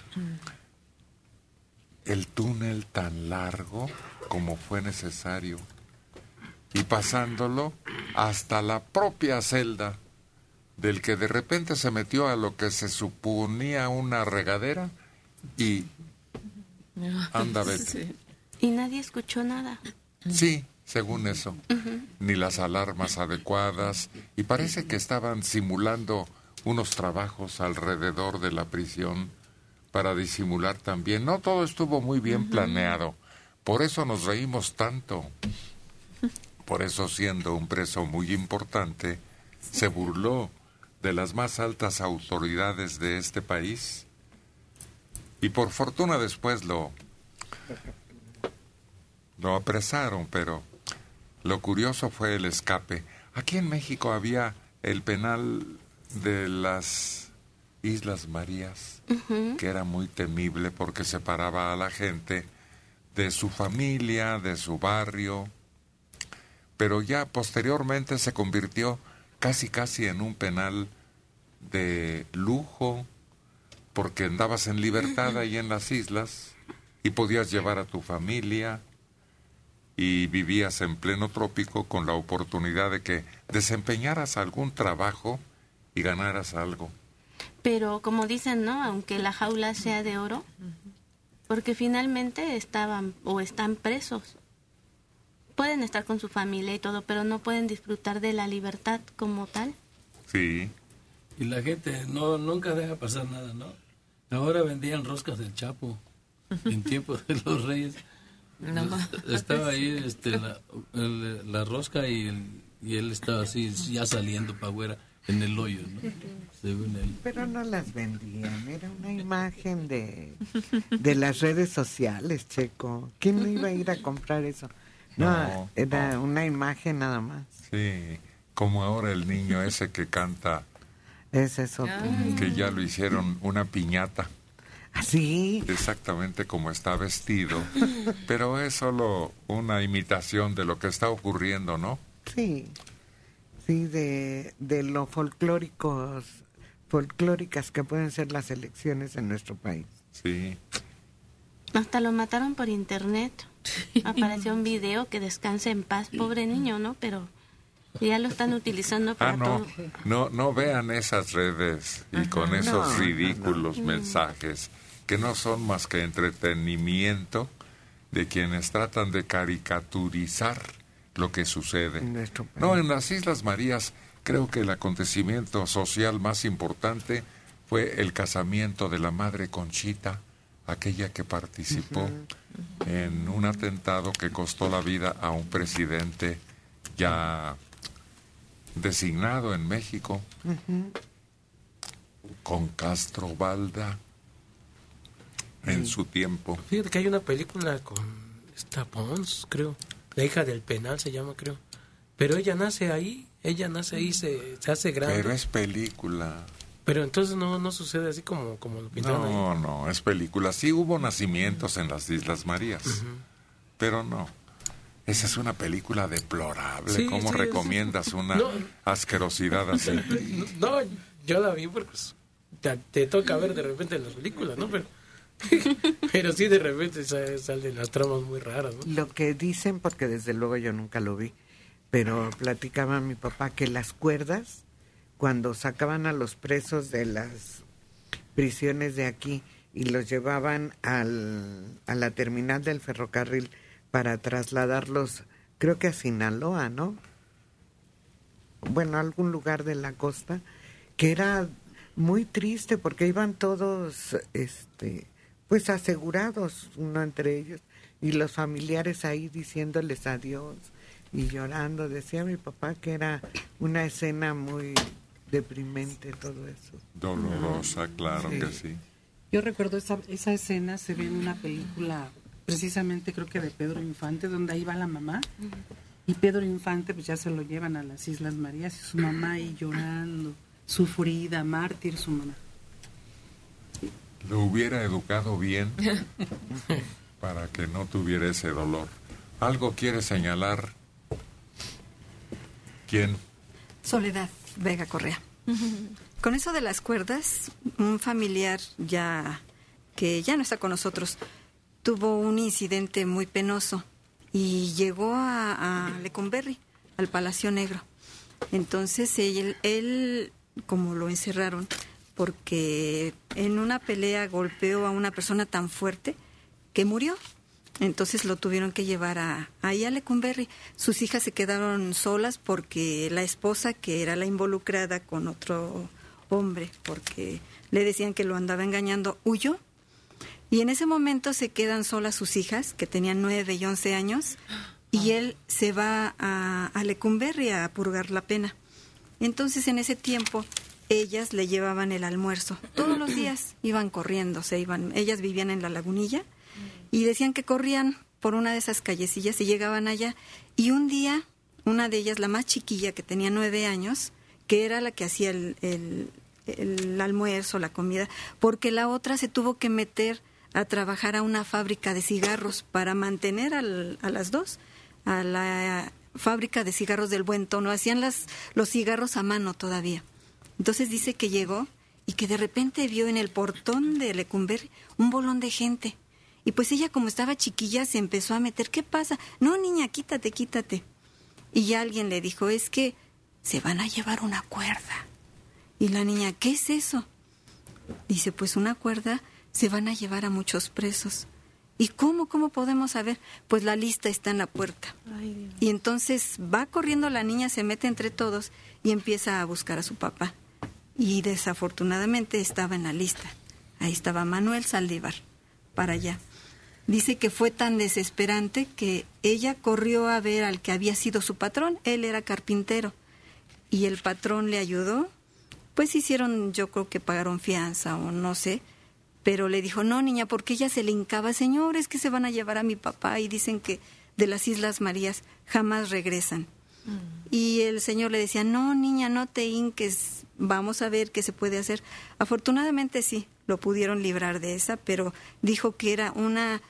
El túnel tan largo como fue necesario y pasándolo hasta la propia celda del que de repente se metió a lo que se suponía una regadera y (laughs) anda vete. Y nadie escuchó nada. Sí, según eso. Ni las alarmas adecuadas y parece que estaban simulando unos trabajos alrededor de la prisión para disimular también. No todo estuvo muy bien planeado. Por eso nos reímos tanto. Por eso, siendo un preso muy importante, se burló de las más altas autoridades de este país. Y por fortuna después lo, lo apresaron, pero lo curioso fue el escape. Aquí en México había el penal de las Islas Marías, que era muy temible porque separaba a la gente de su familia, de su barrio, pero ya posteriormente se convirtió casi casi en un penal de lujo, porque andabas en libertad ahí en las islas y podías llevar a tu familia y vivías en pleno trópico con la oportunidad de que desempeñaras algún trabajo y ganaras algo. Pero como dicen, ¿no? Aunque la jaula sea de oro, porque finalmente estaban o están presos. Pueden estar con su familia y todo, pero no pueden disfrutar de la libertad como tal. Sí. Y la gente no nunca deja pasar nada, ¿no? Ahora vendían roscas del Chapo en (laughs) tiempo de los reyes. No. Estaba ahí este, la, el- la rosca y, el- y él estaba así, ya saliendo para afuera en el hoyo, ¿no? Según él. Pero no las vendían, era una imagen de, de las redes sociales, Checo. ¿Quién no iba a ir a comprar eso? No, No, era una imagen nada más. Sí, como ahora el niño ese que canta, Ese es otro. que ya lo hicieron una piñata. ¿Así? Exactamente como está vestido, pero es solo una imitación de lo que está ocurriendo, ¿no? Sí, sí, de, de lo folclóricos, folclóricas que pueden ser las elecciones en nuestro país. Sí. Hasta lo mataron por internet. (laughs) Apareció un video que descanse en paz, pobre niño, ¿no? Pero ya lo están utilizando para Ah, no, todo. no, no vean esas redes y con esos No, ridículos no. mensajes que no son más que entretenimiento de quienes tratan de caricaturizar lo que sucede. No, en las Islas Marías creo que el acontecimiento social más importante fue el casamiento de la madre Conchita, aquella que participó en un atentado que costó la vida a un presidente ya designado en México, con Castro Balda, en su tiempo. Fíjate que hay una película con esta Pons, creo. La hija del penal se llama, creo. Pero ella nace ahí, ella nace ahí, se, se hace grande. Pero es película. Pero entonces no, no sucede así como, como lo pintaron ahí. No, no, es película. Sí hubo nacimientos en las Islas Marías, pero no. Esa es una película deplorable. Sí, ¿Cómo sí, recomiendas (laughs) una No. asquerosidad así? (laughs) No, yo la vi porque pues, te, te toca ver de repente las películas, ¿no? Pero, (laughs) pero sí de repente sa- salen las tramas muy raras, ¿no? Lo que dicen, porque desde luego yo nunca lo vi, pero platicaba mi papá que las cuerdas, cuando sacaban a los presos de las prisiones de aquí y los llevaban al, a la terminal del ferrocarril para trasladarlos, creo que a Sinaloa, ¿no? Bueno, a algún lugar de la costa, que era muy triste porque iban todos, este, pues asegurados, uno entre ellos, y los familiares ahí diciéndoles adiós y llorando. Decía mi papá que era una escena muy deprimente todo eso. Dolorosa, claro Sí. que sí. Yo recuerdo esa, esa escena, se ve en una película, precisamente creo que de Pedro Infante, donde ahí va la mamá. Y Pedro Infante, pues ya se lo llevan a las Islas Marías y su mamá ahí llorando, sufrida, mártir su mamá. Lo hubiera educado bien (laughs) para que no tuviera ese dolor. ¿Algo quiere señalar? ¿Quién? Soledad Vega Correa. Con eso de las cuerdas, un familiar ya que ya no está con nosotros tuvo un incidente muy penoso y llegó a, a Lecumberri, al Palacio Negro. Entonces él, él, como lo encerraron, porque en una pelea golpeó a una persona tan fuerte que murió. Entonces lo tuvieron que llevar a, ahí a Lecumberri. Sus hijas se quedaron solas porque la esposa, que era la involucrada con otro hombre, porque le decían que lo andaba engañando, huyó. Y en ese momento se quedan solas sus hijas, que tenían nueve y once años, y él se va a, a Lecumberri a purgar la pena. Entonces en ese tiempo ellas le llevaban el almuerzo. Todos los días iban corriendo, se iban. Ellas vivían en la lagunilla y decían que corrían por una de esas callecillas y llegaban allá. Y un día, una de ellas, la más chiquilla, que tenía nueve años, que era la que hacía el, el- almuerzo, la comida, porque la otra se tuvo que meter a trabajar a una fábrica de cigarros para mantener al- a las dos, a la fábrica de cigarros del buen tono. Hacían las, los cigarros a mano todavía. Entonces dice que llegó y que de repente vio en el portón de Lecumberri un bolón de gente. Y pues ella como estaba chiquilla se empezó a meter, ¿qué pasa? No, niña, quítate, quítate. Y ya alguien le dijo, es que se van a llevar una cuerda. Y la niña, ¿qué es eso? Dice, pues una cuerda se van a llevar a muchos presos. ¿Y cómo? ¿Cómo podemos saber? Pues la lista está en la puerta. Y entonces va corriendo la niña, se mete entre todos y empieza a buscar a su papá. Y desafortunadamente estaba en la lista. Ahí estaba Manuel Saldívar, para allá. Dice que fue tan desesperante que ella corrió a ver al que había sido su patrón. Él era carpintero. Y el patrón le ayudó. Pues hicieron, yo creo que pagaron fianza o no sé. Pero le dijo, no, niña, porque ella se le hincaba, señores, que se van a llevar a mi papá y dicen que de las Islas Marías jamás regresan. Y el señor le decía, no, niña, no te hinques, vamos a ver qué se puede hacer. Afortunadamente sí, lo pudieron librar de esa, pero dijo que era una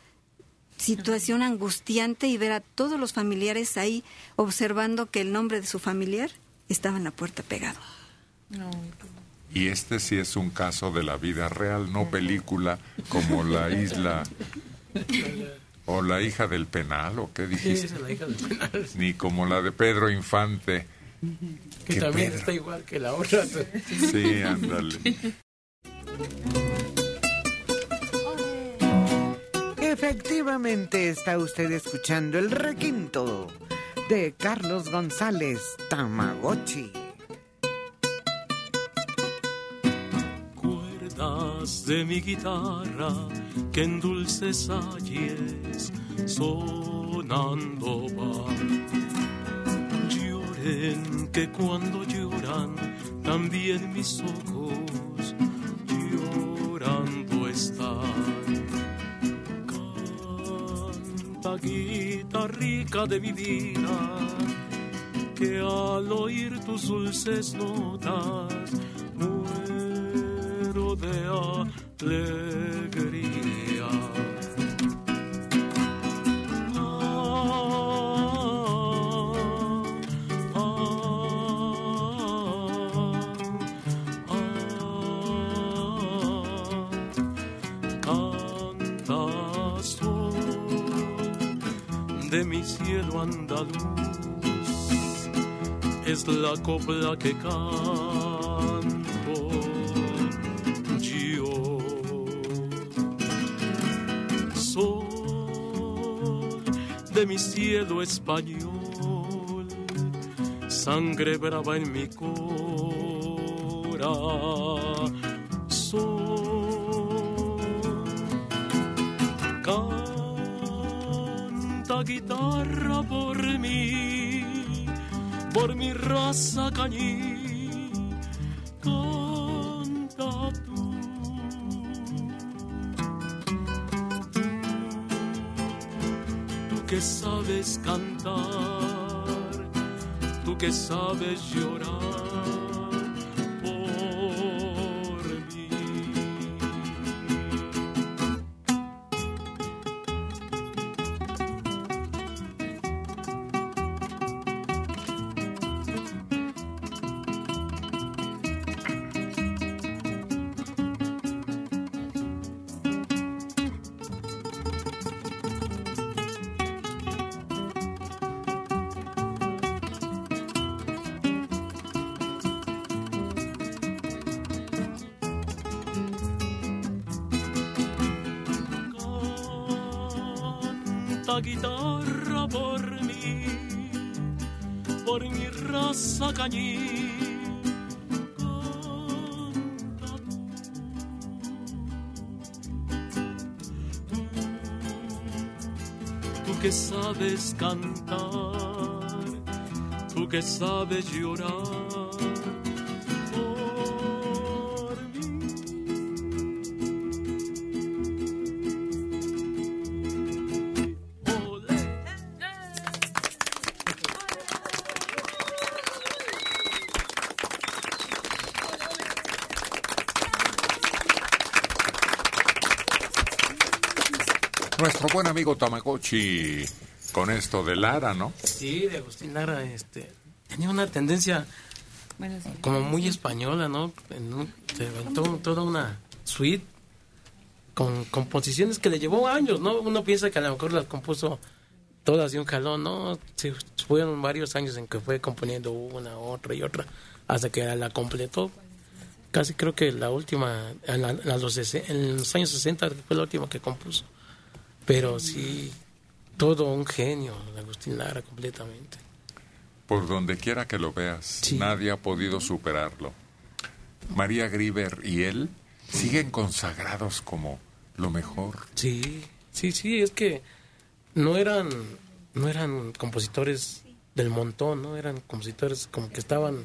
situación angustiante y ver a todos los familiares ahí observando que el nombre de su familiar estaba en la puerta pegado. Y este sí es un caso de la vida real, no película como la (laughs) isla o la hija del penal o qué Sí, dijiste. esa es la hija del penal. Ni como la de Pedro Infante. Que ¿Qué también Pedro? está igual que la otra. Sí, ándale. (laughs) Efectivamente está usted escuchando el requinto de Carlos González Tamagotchi. cuerdas de mi guitarra que en dulces ayes sonando van. Lloren que cuando lloran también mis ojos Guitarrica de mi vida que al oír tus dulces notas muero de alegría. Andaluz es la copla que canto yo. Sol de mi cielo español, sangre brava en mi corazón. Por mí por mi raza cañí. Canta tú. Tú que sabes cantar, tú que sabes llorar que sabes llorar. por mí. Nuestro buen amigo Tamagotchi con esto de Lara, ¿no? Sí, de Agustín Lara, este, tenía una tendencia como muy española, ¿no? En un- se inventó toda una suite con composiciones que le llevó años, ¿no? Uno piensa que a lo mejor las compuso todas de un jalón, ¿no? Se fueron varios años en que fue componiendo una, otra y otra, hasta que la completó. Casi creo que la última, en, la- en los, en los años 60 fue la última que compuso. Pero sí, todo un genio, Agustín Lara, completamente. Por donde quiera que lo veas, nadie ha podido superarlo. María Grieber y él siguen consagrados como lo mejor. Sí, sí, sí, es que no eran, no eran compositores del montón, ¿no? Eran compositores como que estaban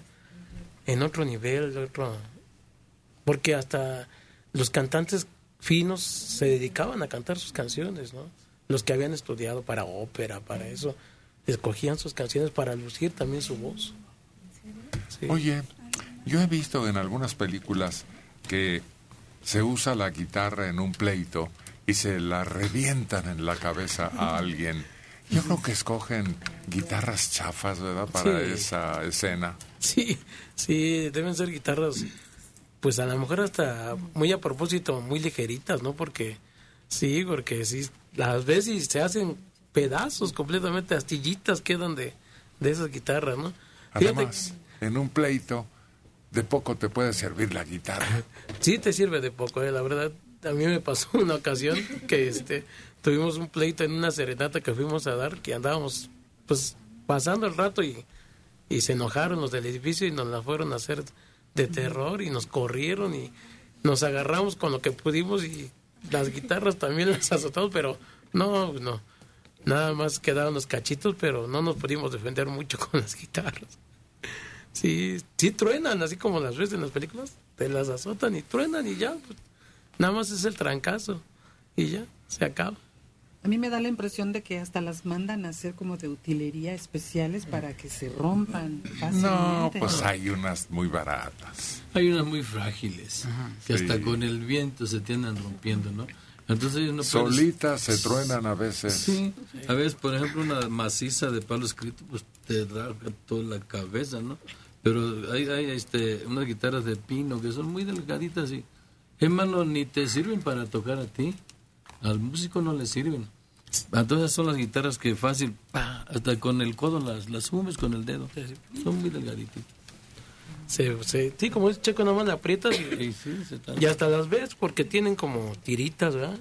en otro nivel, otro... Porque hasta los cantantes finos se dedicaban a cantar sus canciones, ¿no? Los que habían estudiado para ópera, para eso, escogían sus canciones para lucir también su voz. Oye, yo he visto en algunas películas que se usa la guitarra en un pleito y se la revientan en la cabeza a alguien. Yo creo que escogen guitarras chafas, ¿verdad? Para Sí. esa escena. Sí, sí, deben ser guitarras, pues a lo mejor hasta muy a propósito, muy ligeritas, ¿no? Porque sí, porque sí, las y se hacen pedazos completamente, astillitas quedan de, de esas guitarras, ¿no? Fíjate Además, en un pleito, de poco te puede servir la guitarra. (laughs) Sí te sirve de poco, eh, la verdad. A mí me pasó una ocasión que este tuvimos un pleito en una serenata que fuimos a dar, que andábamos pues pasando el rato y, y se enojaron los del edificio y nos la fueron a hacer de terror y nos corrieron y nos agarramos con lo que pudimos y las guitarras también (laughs) las azotamos, pero no, no. Nada más quedaron los cachitos, pero no nos pudimos defender mucho (laughs) con las guitarras. Sí, sí truenan, así como las ves en las películas, te las azotan y truenan y ya, pues, nada más es el trancazo y ya, se acaba. A mí me da la impresión de que hasta las mandan a hacer como de utilería especiales para que se rompan fácilmente. No, pues hay unas muy baratas. Hay unas muy frágiles, que Sí. hasta con el viento se tienden rompiendo, ¿no? Entonces no Solitas se truenan a veces. Sí, a veces, por ejemplo, una maciza de palo escrito, pues te rasga toda la cabeza, ¿no? Pero hay, hay este, unas guitarras de pino que son muy delgaditas y, hermano, ni te sirven para tocar a ti. Al músico no le sirven. Entonces son las guitarras que fácil, pa, hasta con el codo las, las sumes con el dedo. Son muy delgaditas. Se, se- sí, como dice Checo, nomás la aprietas y, y hasta las ves porque tienen como tiritas, ¿verdad?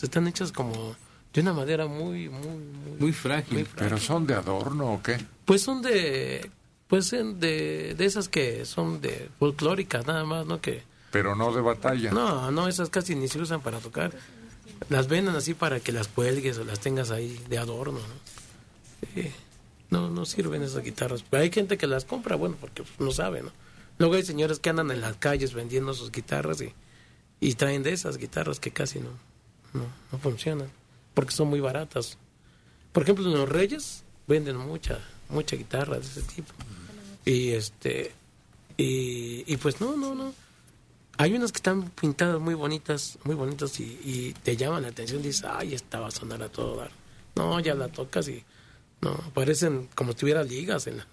Están hechas como de una madera muy, muy, muy, muy frágil. ¿Pero son de adorno o qué? Pues son de, pues de, de esas que son de folclóricas nada más, ¿no? Que Pero no de batalla. no, no, esas casi ni se usan para tocar. Las venden así para que las cuelgues o las tengas ahí de adorno, ¿no? Sí. No, no sirven esas guitarras. Pero hay gente que las compra, bueno, porque no sabe, ¿no? Luego hay señores que andan en las calles vendiendo sus guitarras y, traen de esas guitarras que casi no, no, no funcionan, porque son muy baratas. Por ejemplo, los Reyes venden mucha, mucha guitarra de ese tipo. Y este, y, y pues no, no, no. Hay unas que están pintadas muy bonitas, muy bonitas y, y te llaman la atención. Dices, ay, esta va a sonar a todo dar. No, ya la tocas y no, parecen como si tuviera ligas en la... (laughs)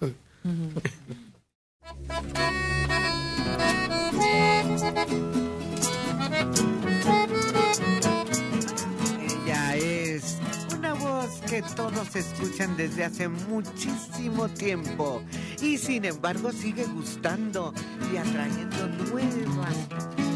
Ella es una voz que todos escuchan desde hace muchísimo tiempo y sin embargo sigue gustando y atrayendo nuevas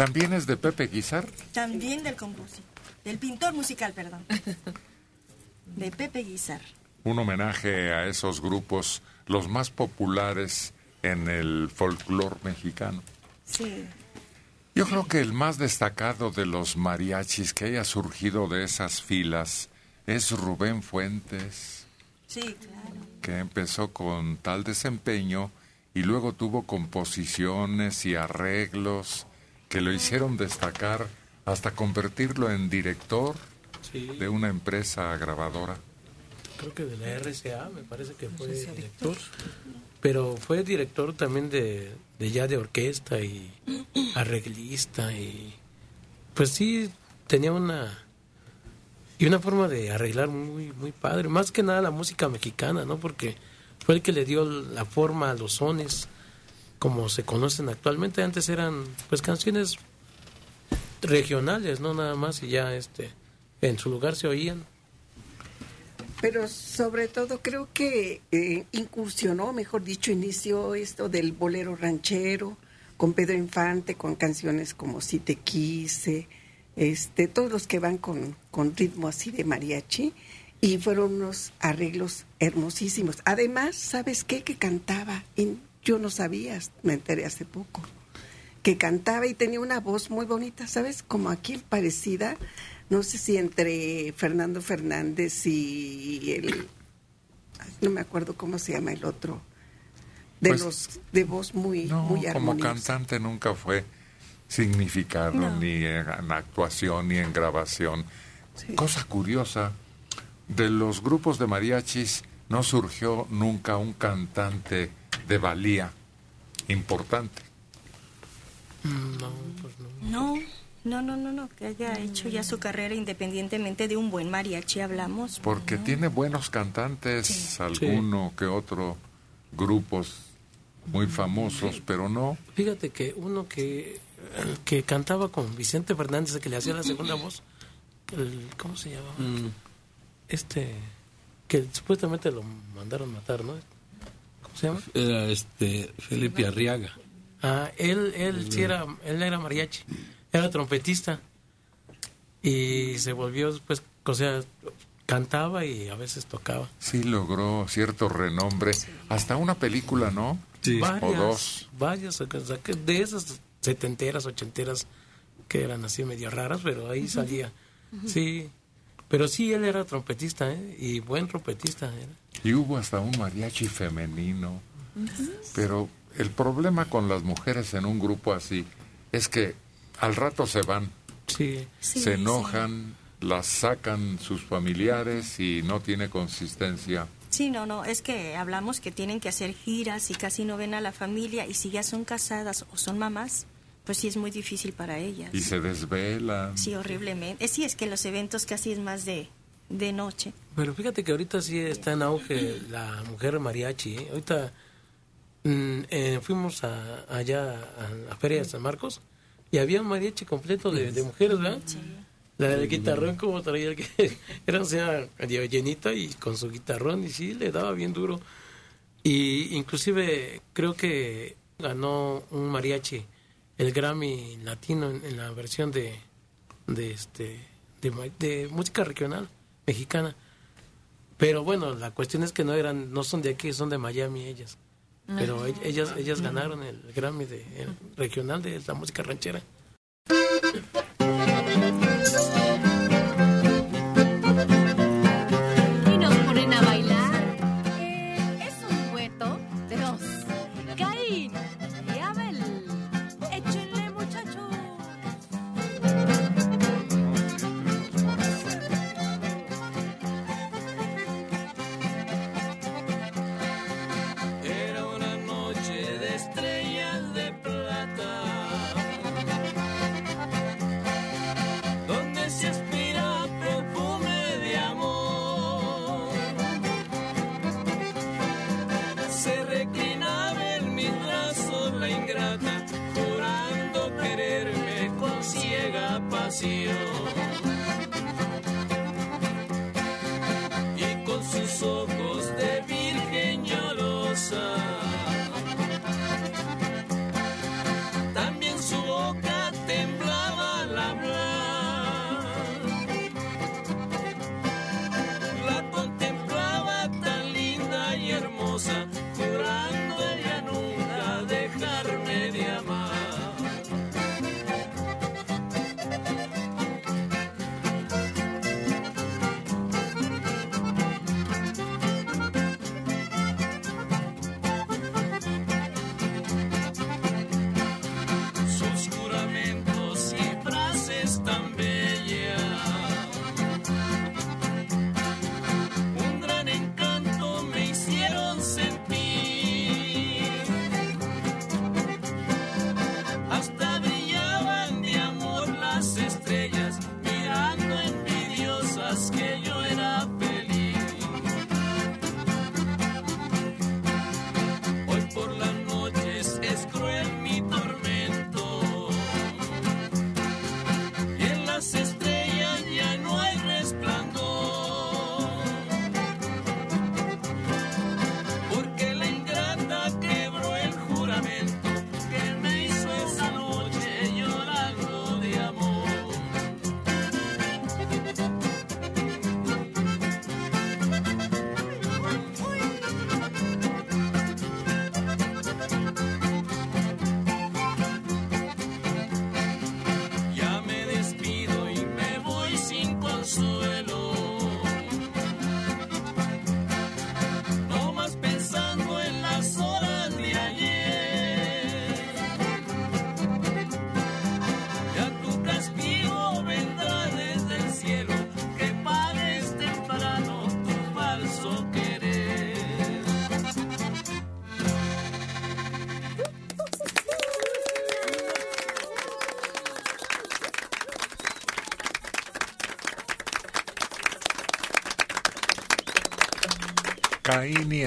¿También es de Pepe Guizar? También del compositor, del pintor musical, perdón. De Pepe Guizar. Un homenaje a esos grupos, los más populares en el folclore mexicano. Sí. Yo creo que el más destacado de los mariachis que haya surgido de esas filas es Rubén Fuentes, Sí, claro. que empezó con tal desempeño y luego tuvo composiciones y arreglos que lo hicieron destacar hasta convertirlo en director Sí. de una empresa grabadora. Creo que de la RCA, me parece que fue director. Pero fue director también de, de ya de orquesta y arreglista y pues sí tenía una y una forma de arreglar muy muy padre, más que nada la música mexicana, ¿no? Porque fue el que le dio la forma a los sones como se conocen actualmente. Antes eran pues canciones regionales, no nada más y ya este en su lugar se oían. Pero sobre todo creo que eh, incursionó, mejor dicho, inició esto del bolero ranchero con Pedro Infante, con canciones como Si te quise, este, todos los que van con, con ritmo así de mariachi y fueron unos arreglos hermosísimos. Además, ¿sabes qué? Que cantaba, yo no sabía, me enteré hace poco, que cantaba y tenía una voz muy bonita, ¿sabes? Como aquí parecida, no sé si entre Fernando Fernández y el, no me acuerdo cómo se llama el otro, de Pues, los de voz muy, No, muy como cantante nunca fue significado No. ni en actuación ni en grabación. Cosa curiosa, de los grupos de mariachis no surgió nunca un cantante de valía importante. No, pues no. No, no, no, no, no, que haya hecho ya su carrera independientemente de un buen mariachi, hablamos. Porque tiene buenos cantantes, alguno que otro, grupos muy famosos, pero no. Fíjate que uno que, que cantaba con Vicente Fernández, que le hacía la segunda voz, el- ¿cómo se llama? Este, que supuestamente lo mandaron matar, ¿no? ¿Cómo se llama? Era este Felipe Arriaga. Ah, él, él sí era, él era mariachi, era trompetista y se volvió después, o sea, cantaba y a veces tocaba. Sí logró cierto renombre, hasta una película, ¿no? O Varias, dos. varias, o sea, que de esas setenteras, ochenteras que eran así medio raras, pero ahí salía. Sí, pero sí, él era trompetista, ¿eh? Y buen trompetista era. Y hubo hasta un mariachi femenino. Pero el problema con las mujeres en un grupo así es que al rato se van, Sí. se enojan, las sacan sus familiares y no tiene consistencia. Sí, no, no, es que hablamos que tienen que hacer giras y casi no ven a la familia y si ya son casadas o son mamás, pues sí es muy difícil para ellas. Y se desvelan. Sí, horriblemente. Eh, sí, es que los eventos casi es más de, de noche. Pero fíjate que ahorita sí está en auge la mujer mariachi. ¿eh? Ahorita mm, eh, fuimos a, allá a la Feria de San Marcos y había un mariachi completo de, de mujeres, ¿verdad? La del guitarrón como traía el que (laughs) era o sea llenita y con su guitarrón y sí le daba bien duro. Y inclusive creo que ganó un mariachi el Grammy latino en, en la versión de de este de, de música regional mexicana. Pero bueno, la cuestión es que no eran no son de aquí, son de Miami ellas. Pero ellas ellas ganaron el Grammy de el regional de la música ranchera.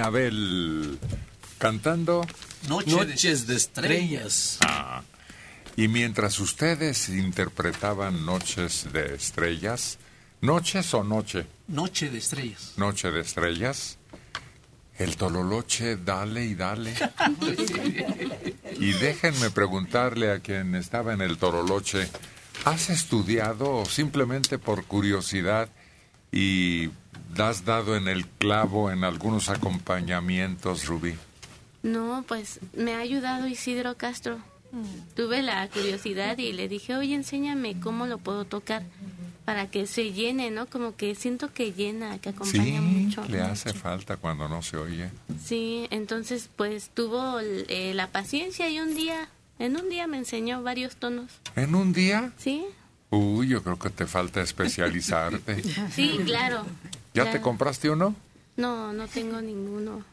Abel cantando Noche de estrellas. Ah, y mientras ustedes interpretaban Noches de Estrellas, ¿noches o noche? Noche de estrellas. Noche de Estrellas, el Tololoche dale y dale. (laughs) Y déjenme preguntarle a quien estaba en el Toroloche, ¿has estudiado o simplemente por curiosidad y has dado en el clavo en algunos acompañamientos, Rubí? No, pues me ha ayudado Isidro Castro. Tuve la curiosidad y le dije, oye, enséñame cómo lo puedo tocar para que se llene, ¿no? Como que siento que llena, que acompaña Sí, mucho. le hace falta cuando no se oye. Sí, entonces pues tuvo eh, la paciencia y un día, en un día me enseñó varios tonos. ¿En un día? Sí, Uy, yo creo que te falta especializarte. sí, claro. ¿Ya te compraste uno? No, no tengo ninguno.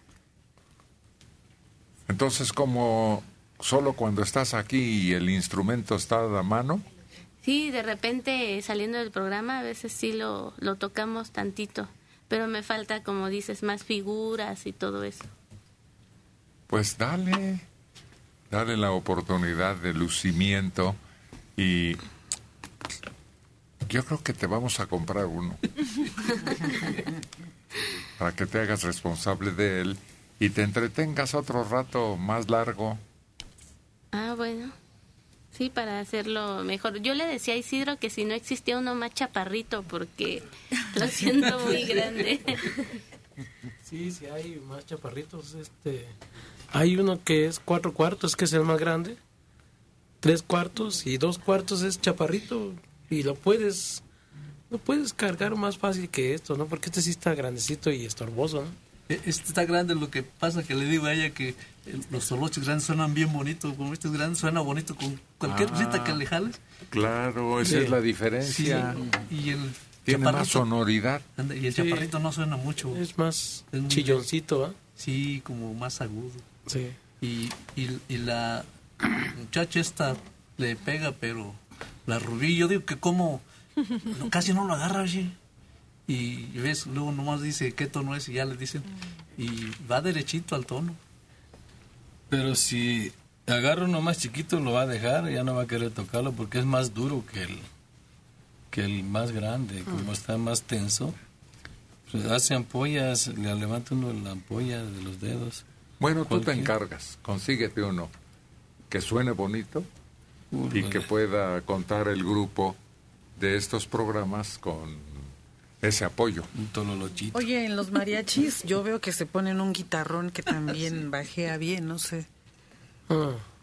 Entonces, como solo cuando estás aquí y el instrumento está a la mano, Sí, de repente saliendo del programa a veces sí lo, lo tocamos tantito, pero me falta, como dices, más figuras y todo eso. pues dale, dale la oportunidad de lucimiento y yo creo que te vamos a comprar uno (laughs) para que te hagas responsable de él y te entretengas otro rato más largo. Ah, bueno. Sí, para hacerlo mejor. Yo le decía a Isidro que si no existía uno más chaparrito, porque lo siento muy grande. (laughs) Sí, sí, hay más chaparritos. Este, hay uno que es cuatro cuartos, que es el más grande. Tres cuartos y dos cuartos es chaparrito. Y lo puedes, lo puedes cargar más fácil que esto, ¿no? Porque este sí está grandecito y estorboso, ¿no? E- Este está grande, lo que pasa que le digo a ella que el- los toloches grandes suenan bien bonitos, como este es grande suena bonito con cualquier Ah. cosita que le jales. Claro, esa Sí. es la diferencia. Sí, Y el Tiene más sonoridad. Anda, Y el Sí. chaparrito no suena mucho. Es más chilloncito, ¿ah? Sí, como más agudo. Sí. Y, y, y la muchacha esta le pega, pero la rubí, yo digo que como no, casi no lo agarra, oye. Y ves, luego nomás dice qué tono es y ya le dicen. Y va derechito al tono. Pero si agarra uno más chiquito lo va a dejar, ya no va a querer tocarlo porque es más duro que el que el más grande, como está más tenso. Pues hace ampollas, le levanta uno la ampolla de los dedos. Bueno, tú te encargas, consíguete uno que suene bonito y que pueda contar el grupo de estos programas con ese apoyo. Un tololochito. Oye, en los mariachis yo veo que se ponen un guitarrón que también bajea bien, no sé.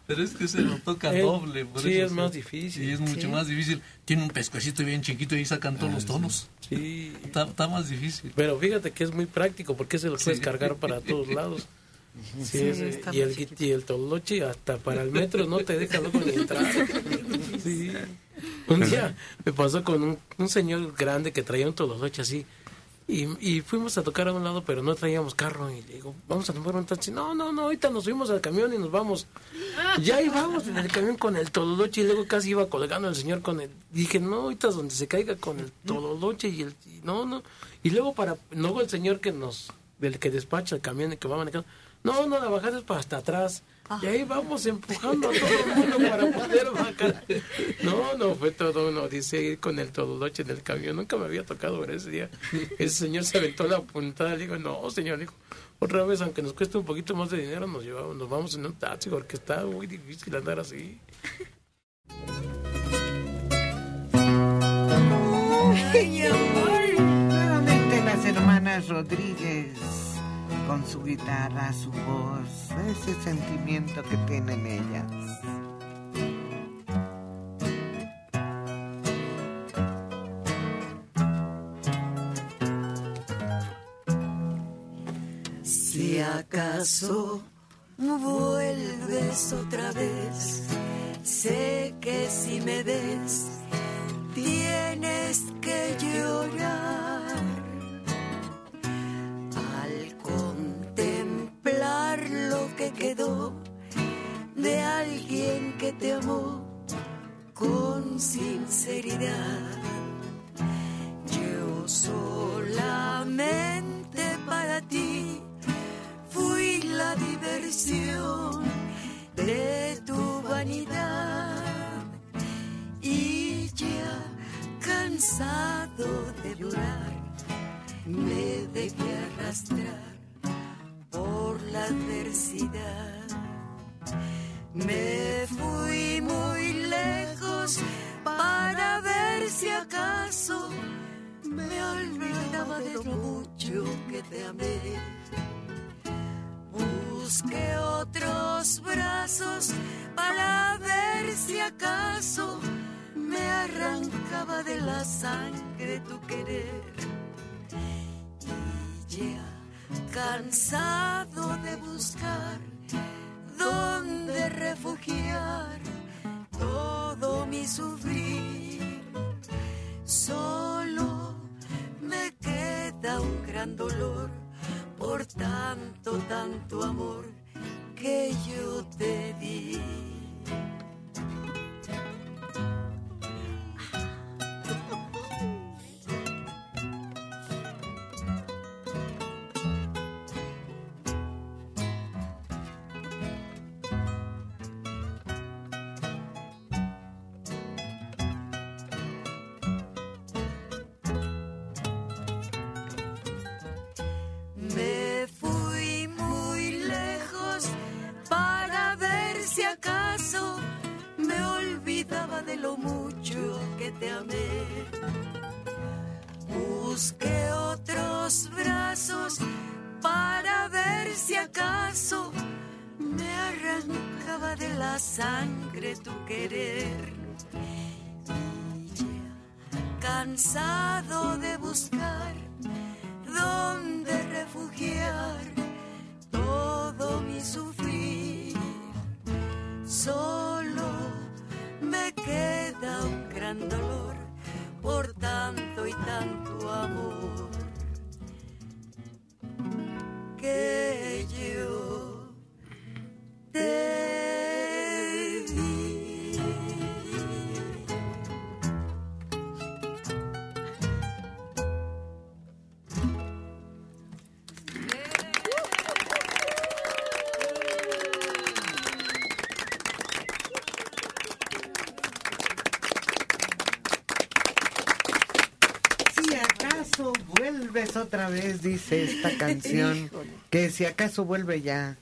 Pero es que se lo toca Eh, doble. por sí, eso es más difícil. Sí, es mucho Sí. más difícil. Tiene un pescuecito bien chiquito y ahí sacan todos los tonos. Sí. Está, está más difícil. Pero fíjate que es muy práctico porque se lo puedes Sí. cargar para todos lados. (laughs) Sí, ese- y, el, gui- y el toloche hasta para el metro no te deja luego ni entrar. (laughs) Sí. Un día me pasó con un, un señor grande que traía un toloche así, Y, y fuimos a tocar a un lado, pero no traíamos carro. Y le digo, vamos a tomar un taxi. No, no, no, ahorita nos subimos al camión y nos vamos. Ya íbamos en el camión con el tololoche y luego casi iba colgando el señor con el... Dije, no, ahorita es donde se caiga con el tololoche y el... y no, no. Y luego para... Luego el señor que nos... del que despacha el camión y que va manejando. No, no, la bajada es para hasta atrás. Y ahí vamos empujando a todo el mundo para poder bajar. No, no, fue todo uno. Dice ir con el tololoche en el camión. Nunca me había tocado ver ese día. Ese señor se aventó la puntada. Le digo, no, señor, dijo, otra vez, aunque nos cueste un poquito más de dinero, nos llevamos, nos vamos en un taxi porque está muy difícil andar así. Ay, amor. Nuevamente las hermanas Rodríguez con su guitarra, su voz, ese sentimiento que tienen ellas. Si acaso vuelves otra vez, sé que si me ves, tienes que llorar. Que quedó de alguien que te amó con sinceridad, yo solamente para ti fui la diversión de tu vanidad y ya cansado de llorar me dejé arrastrar por la adversidad me fui muy lejos para ver si acaso me olvidaba de lo mucho que te amé Busqué otros brazos para ver si acaso me arrancaba de la sangre tu querer. Y ya cansado de buscar dónde refugiar todo mi sufrir, solo me queda un gran dolor por tanto, tanto amor que yo te di. Tu querer. Cansado de buscar dónde refugiar todo mi sufrir. Solo me queda un gran dolor por tanto y tanto amor que yo te acaso vuelves otra vez, dice esta (laughs) canción, que si acaso vuelve ya,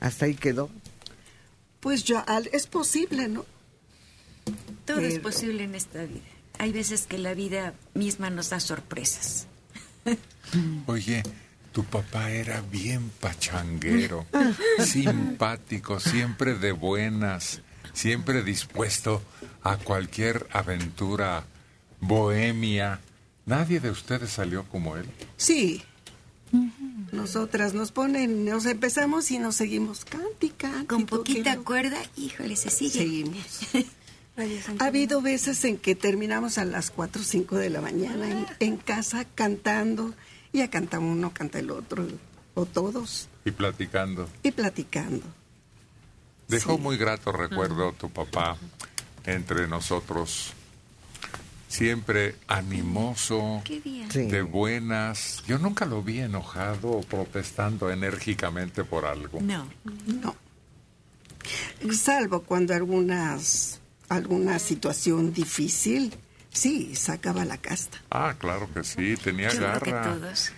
hasta ahí quedó. Pues ya al- es posible, ¿no? Todo es posible en esta vida. Hay veces que la vida misma nos da sorpresas. (laughs) Oye, tu papá era bien pachanguero, (laughs) simpático, siempre de buenas, siempre dispuesto a cualquier aventura bohemia. Nadie de ustedes salió como él. Sí. Nosotras nos ponen, nos empezamos y nos seguimos cántica. Con poquita cuerda, híjole, se sigue. Seguimos. (laughs) Ha habido veces en que terminamos a las 4 o 5 de la mañana en, en casa cantando. Ya canta uno, canta el otro, o todos, Y platicando. y platicando. Dejó muy grato recuerdo tu papá entre nosotros. Siempre animoso, Qué bien. de buenas. Yo nunca lo vi enojado o protestando enérgicamente por algo. No. No. Salvo cuando algunas, alguna situación difícil, sí, sacaba la casta. Ah, claro que sí, tenía Yo creo que garra. todos.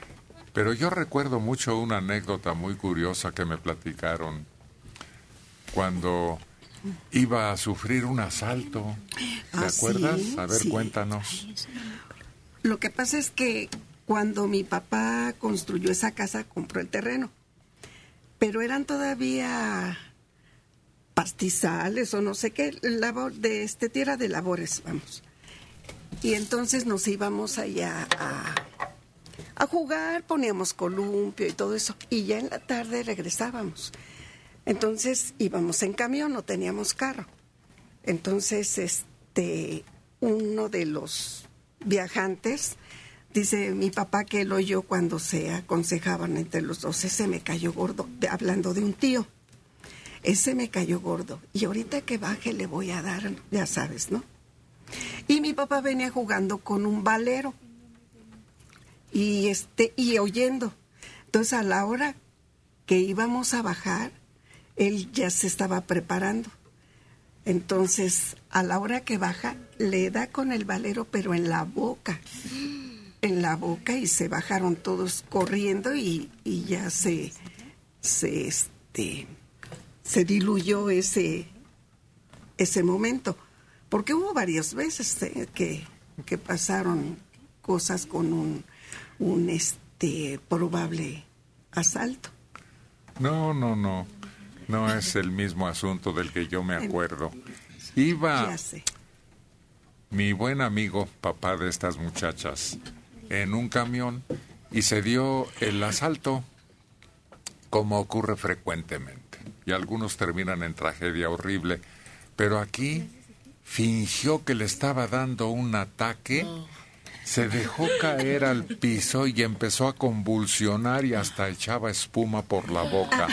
Pero yo recuerdo mucho una anécdota muy curiosa que me platicaron cuando iba a sufrir un asalto. ¿Te Ah, acuerdas? sí, a ver, sí. cuéntanos. Lo que pasa es que cuando mi papá construyó esa casa, compró el terreno. Pero eran todavía pastizales o no sé qué, labor de este tierra de labores, vamos. Y entonces nos íbamos allá a, a jugar, poníamos columpio y todo eso. Y ya en la tarde regresábamos. Entonces íbamos en camión, no teníamos carro. Entonces, este, uno de los viajantes dice mi papá que él oyó cuando se aconsejaban entre los dos, ese me cayó gordo, hablando de un tío. Ese me cayó gordo. Y ahorita que baje le voy a dar, ya sabes, ¿no? Y mi papá venía jugando con un valero y este y oyendo. Entonces a la hora que íbamos a bajar, él ya se estaba preparando. Entonces, a la hora que baja, le da con el valero, pero en la boca. En la boca y se bajaron todos corriendo y, y ya se, se, este, se diluyó ese, ese momento. Porque hubo varias veces eh, que, que pasaron cosas con un, un este, probable asalto. No, no, no. No es el mismo asunto del que yo me acuerdo. Iba Ya sé. mi buen amigo, papá de estas muchachas, en un camión y se dio el asalto, como ocurre frecuentemente. Y algunos terminan en tragedia horrible. Pero aquí fingió que le estaba dando un ataque, se dejó caer al piso y empezó a convulsionar y hasta echaba espuma por la boca.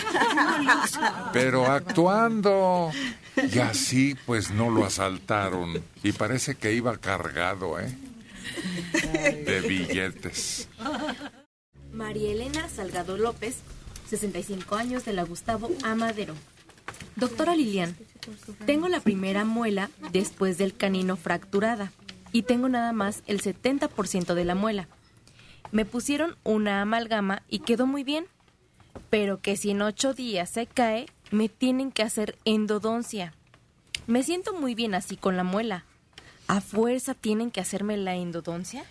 Pero actuando. Y así pues no lo asaltaron. Y parece que iba cargado, ¿eh? De billetes. María Elena Salgado López, 65 años de la Gustavo Amadero. Doctora Lilian, tengo la primera muela después del canino fracturada y tengo nada más el 70% de la muela. Me pusieron una amalgama y quedó muy bien, pero que si en ocho días se cae, me tienen que hacer endodoncia. Me siento muy bien así con la muela. ¿A fuerza tienen que hacerme la endodoncia?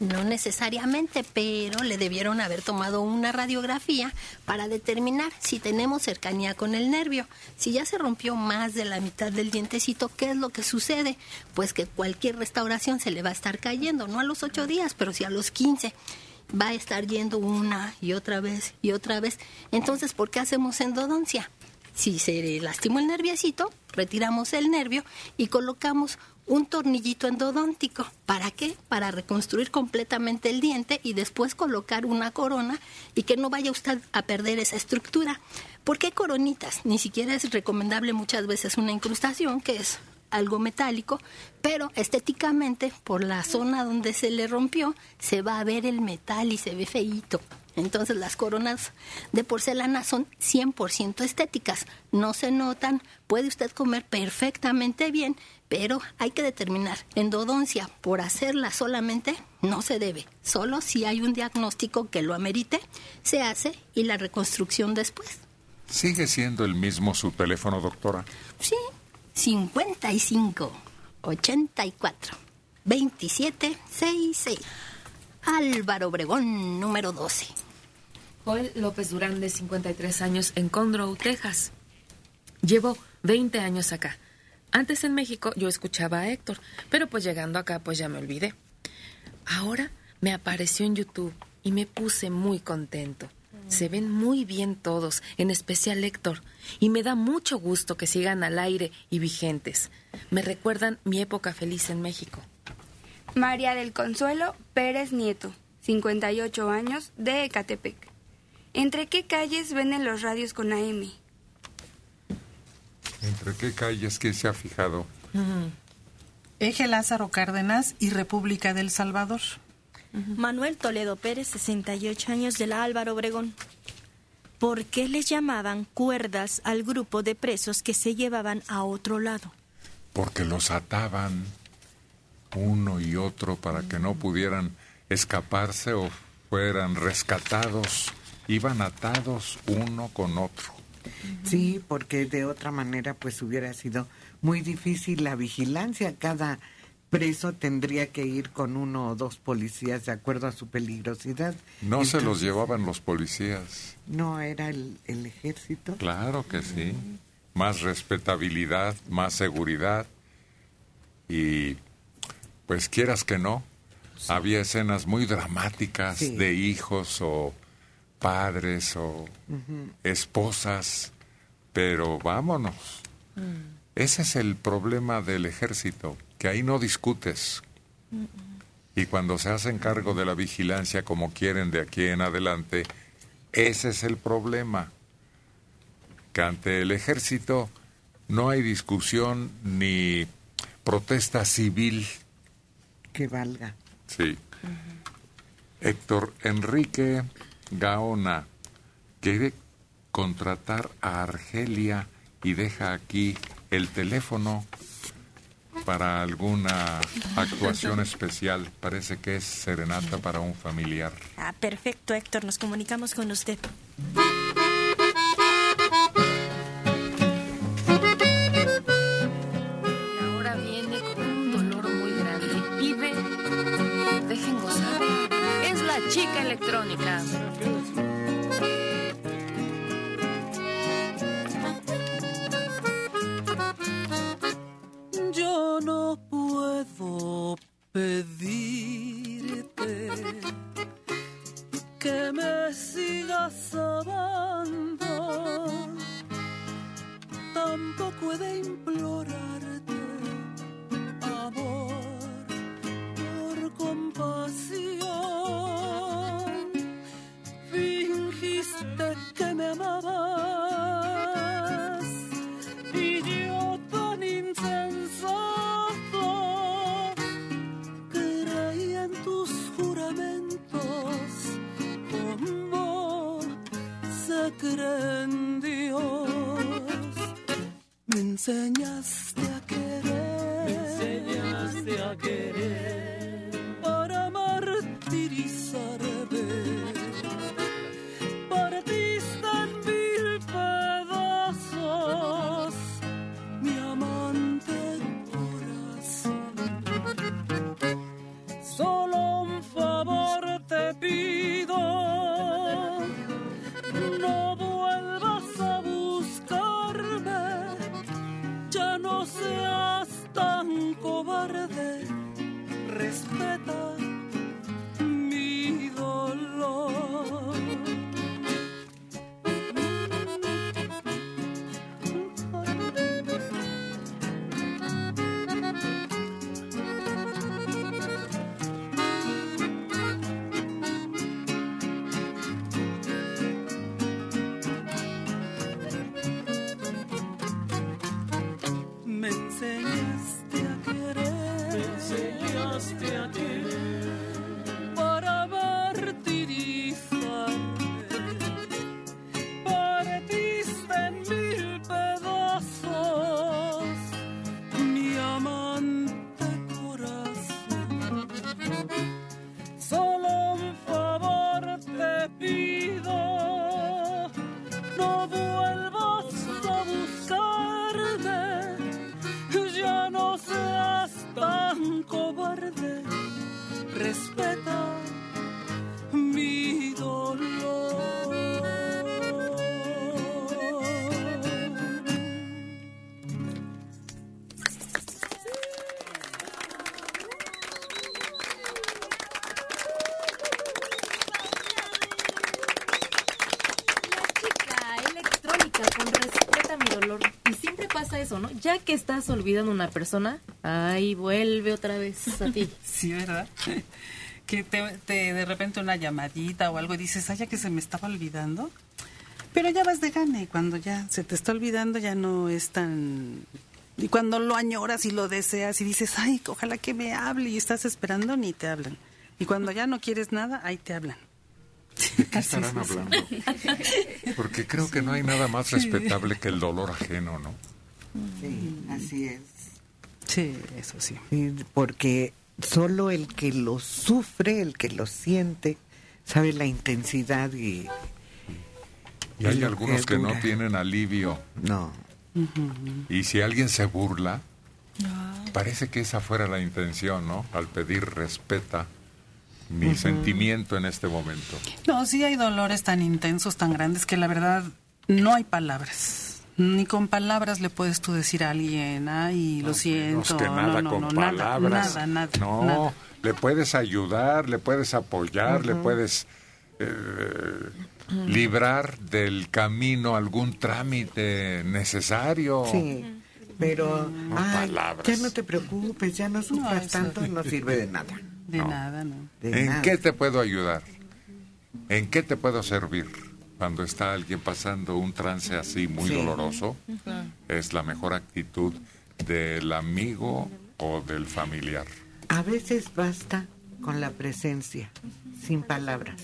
No necesariamente, pero le debieron haber tomado una radiografía para determinar si tenemos cercanía con el nervio. Si ya se rompió más de la mitad del dientecito, ¿qué es lo que sucede? Pues que cualquier restauración se le va a estar cayendo, no a los ocho días, pero sí a los 15. Va a estar yendo una y otra vez y otra vez. Entonces, ¿por qué hacemos endodoncia? Si se lastimó el nerviecito, retiramos el nervio y colocamos un tornillito endodóntico. ¿Para qué? Para reconstruir completamente el diente y después colocar una corona y que no vaya usted a perder esa estructura. ¿Por qué coronitas? Ni siquiera es recomendable muchas veces una incrustación, que es algo metálico, pero estéticamente, por la zona donde se le rompió, se va a ver el metal y se ve feíto. Entonces las coronas de porcelana son 100% estéticas, no se notan, puede usted comer perfectamente bien, pero hay que determinar, endodoncia por hacerla solamente no se debe, solo si hay un diagnóstico que lo amerite, se hace y la reconstrucción después. ¿Sigue siendo el mismo su teléfono, doctora? Sí, 55 84 27 66. Álvaro Obregón, número 12. Joel López Durán, de 53 años, en Conroe, Texas. Llevo 20 años acá. Antes en México yo escuchaba a Héctor, pero pues llegando acá pues ya me olvidé. Ahora me apareció en YouTube y me puse muy contento. Se ven muy bien todos, en especial Héctor, y me da mucho gusto que sigan al aire y vigentes. Me recuerdan mi época feliz en México. María del Consuelo Pérez Nieto, 58 años, de Ecatepec. ¿Entre qué calles venden los radios con AM? ¿Entre qué calles que se ha fijado? Eje Lázaro Cárdenas y República del Salvador. Manuel Toledo Pérez, 68 años, de la Álvaro Obregón. ¿Por qué les llamaban cuerdas al grupo de presos que se llevaban a otro lado? Porque los ataban uno y otro para que no pudieran escaparse o fueran rescatados. Iban atados uno con otro. Sí, porque de otra manera pues hubiera sido muy difícil la vigilancia. Cada preso tendría que ir con uno o dos policías de acuerdo a su peligrosidad. No se los llevaban los policías. No era el, el ejército. Claro que sí. Más respetabilidad, más seguridad. Y pues quieras que no, había escenas muy dramáticas Sí. de hijos o padres o esposas, pero vámonos. Ese es el problema del ejército, que ahí no discutes. Y cuando se hacen cargo de la vigilancia como quieren de aquí en adelante, ese es el problema. Que ante el ejército no hay discusión ni protesta civil. Que valga. Sí. Héctor Enrique Gaona quiere contratar a Argelia y deja aquí el teléfono para alguna actuación especial. Parece que es serenata para un familiar. Ah, perfecto, Héctor, nos comunicamos con usted. Estás olvidando a una persona, ahí vuelve otra vez a ti. (laughs) Sí, ¿verdad? (laughs) Que te, te- de repente una llamadita o algo y dices, ay, ya que se me estaba olvidando. Pero ya vas de gana y cuando ya se te está olvidando ya no es tan... Y cuando lo añoras y lo deseas y dices, ay, ojalá que me hable y estás esperando, ni te hablan. Y cuando ya no quieres nada, ahí te hablan. ¿De qué (laughs) estarán hablando? Porque creo que no hay nada más respetable que el dolor ajeno, ¿no? Sí, así es. Sí, eso sí. porque solo el que lo sufre, el que lo siente, sabe la intensidad y... Y hay algunos que no tienen alivio. No. Y si alguien se burla, parece que esa fuera la intención, ¿no? Al pedir respeta mi sentimiento en este momento. No, sí hay dolores tan intensos, tan grandes, que la verdad no hay palabras. Ni con palabras le puedes tú decir a alguien, ay, lo siento. Que nada no, no, con no, palabras. Nada, nada, no, nada. le puedes ayudar, le puedes apoyar, le puedes eh, librar del camino algún trámite necesario. Sí, pero ay, palabras. ya no te preocupes, ya no sufras tanto, no sirve de nada. De nada, no. De ¿En nada. qué te puedo ayudar? ¿En qué te puedo servir? Cuando está alguien pasando un trance así muy Sí. doloroso, es la mejor actitud del amigo o del familiar. A veces basta con la presencia, sin palabras.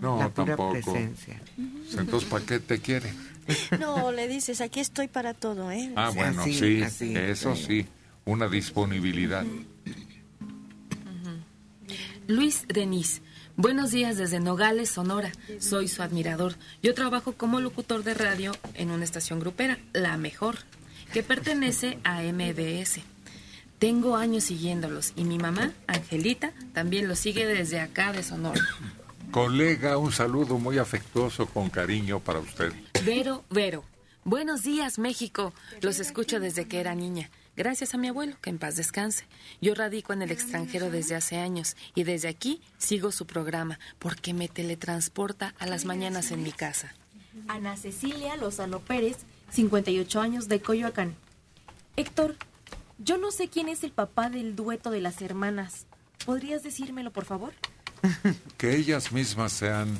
No, la pura tampoco. presencia. Entonces, ¿para qué te quiere? (laughs) No, le dices, aquí estoy para todo, ¿eh? Ah, bueno, así, sí, así. eso sí, una disponibilidad. Luis Denis. Buenos días desde Nogales, Sonora. Soy su admirador. Yo trabajo como locutor de radio en una estación grupera, La Mejor, que pertenece a MBS. Tengo años siguiéndolos y mi mamá, Angelita, también los sigue desde acá de Sonora. Colega, un saludo muy afectuoso con cariño para usted. Vero, Vero. Buenos días, México. Los escucho desde que era niña. Gracias a mi abuelo, que en paz descanse. Yo radico en el extranjero desde hace años y desde aquí sigo su programa porque me teletransporta a las mañanas en mi casa. Ana Cecilia Lozano Pérez, 58 años de Coyoacán. Héctor, yo no sé quién es el papá del dueto de las hermanas. ¿Podrías decírmelo, por favor? (laughs) Que ellas mismas sean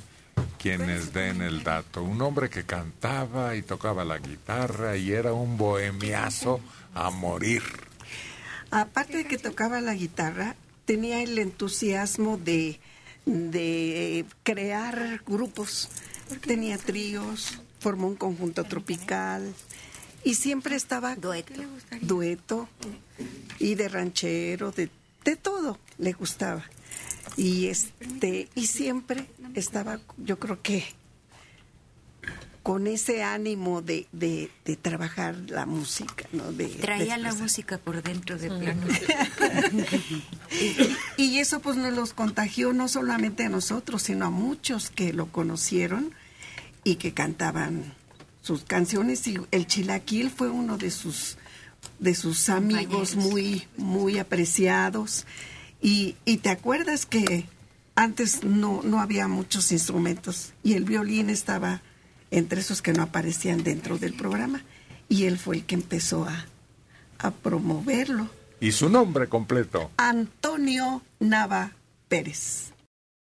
quienes den el dato. Un hombre que cantaba y tocaba la guitarra y era un bohemiazo a morir. Aparte de que tocaba la guitarra, tenía el entusiasmo de, de crear grupos. Tenía tríos, formó un conjunto tropical y siempre estaba dueto, dueto y de ranchero, de, de todo le gustaba. Y este y siempre estaba, yo creo que con ese ánimo de, de, de trabajar la música, ¿no? De, Traía de la música por dentro de plano. (laughs) Y, y eso pues nos los contagió no solamente a nosotros, sino a muchos que lo conocieron y que cantaban sus canciones. Y el chilaquil fue uno de sus de sus amigos muy muy apreciados. Y, y te acuerdas que antes no no había muchos instrumentos y el violín estaba entre esos que no aparecían dentro del programa y él fue el que empezó a a promoverlo Y su nombre completo. Antonio Nava Pérez.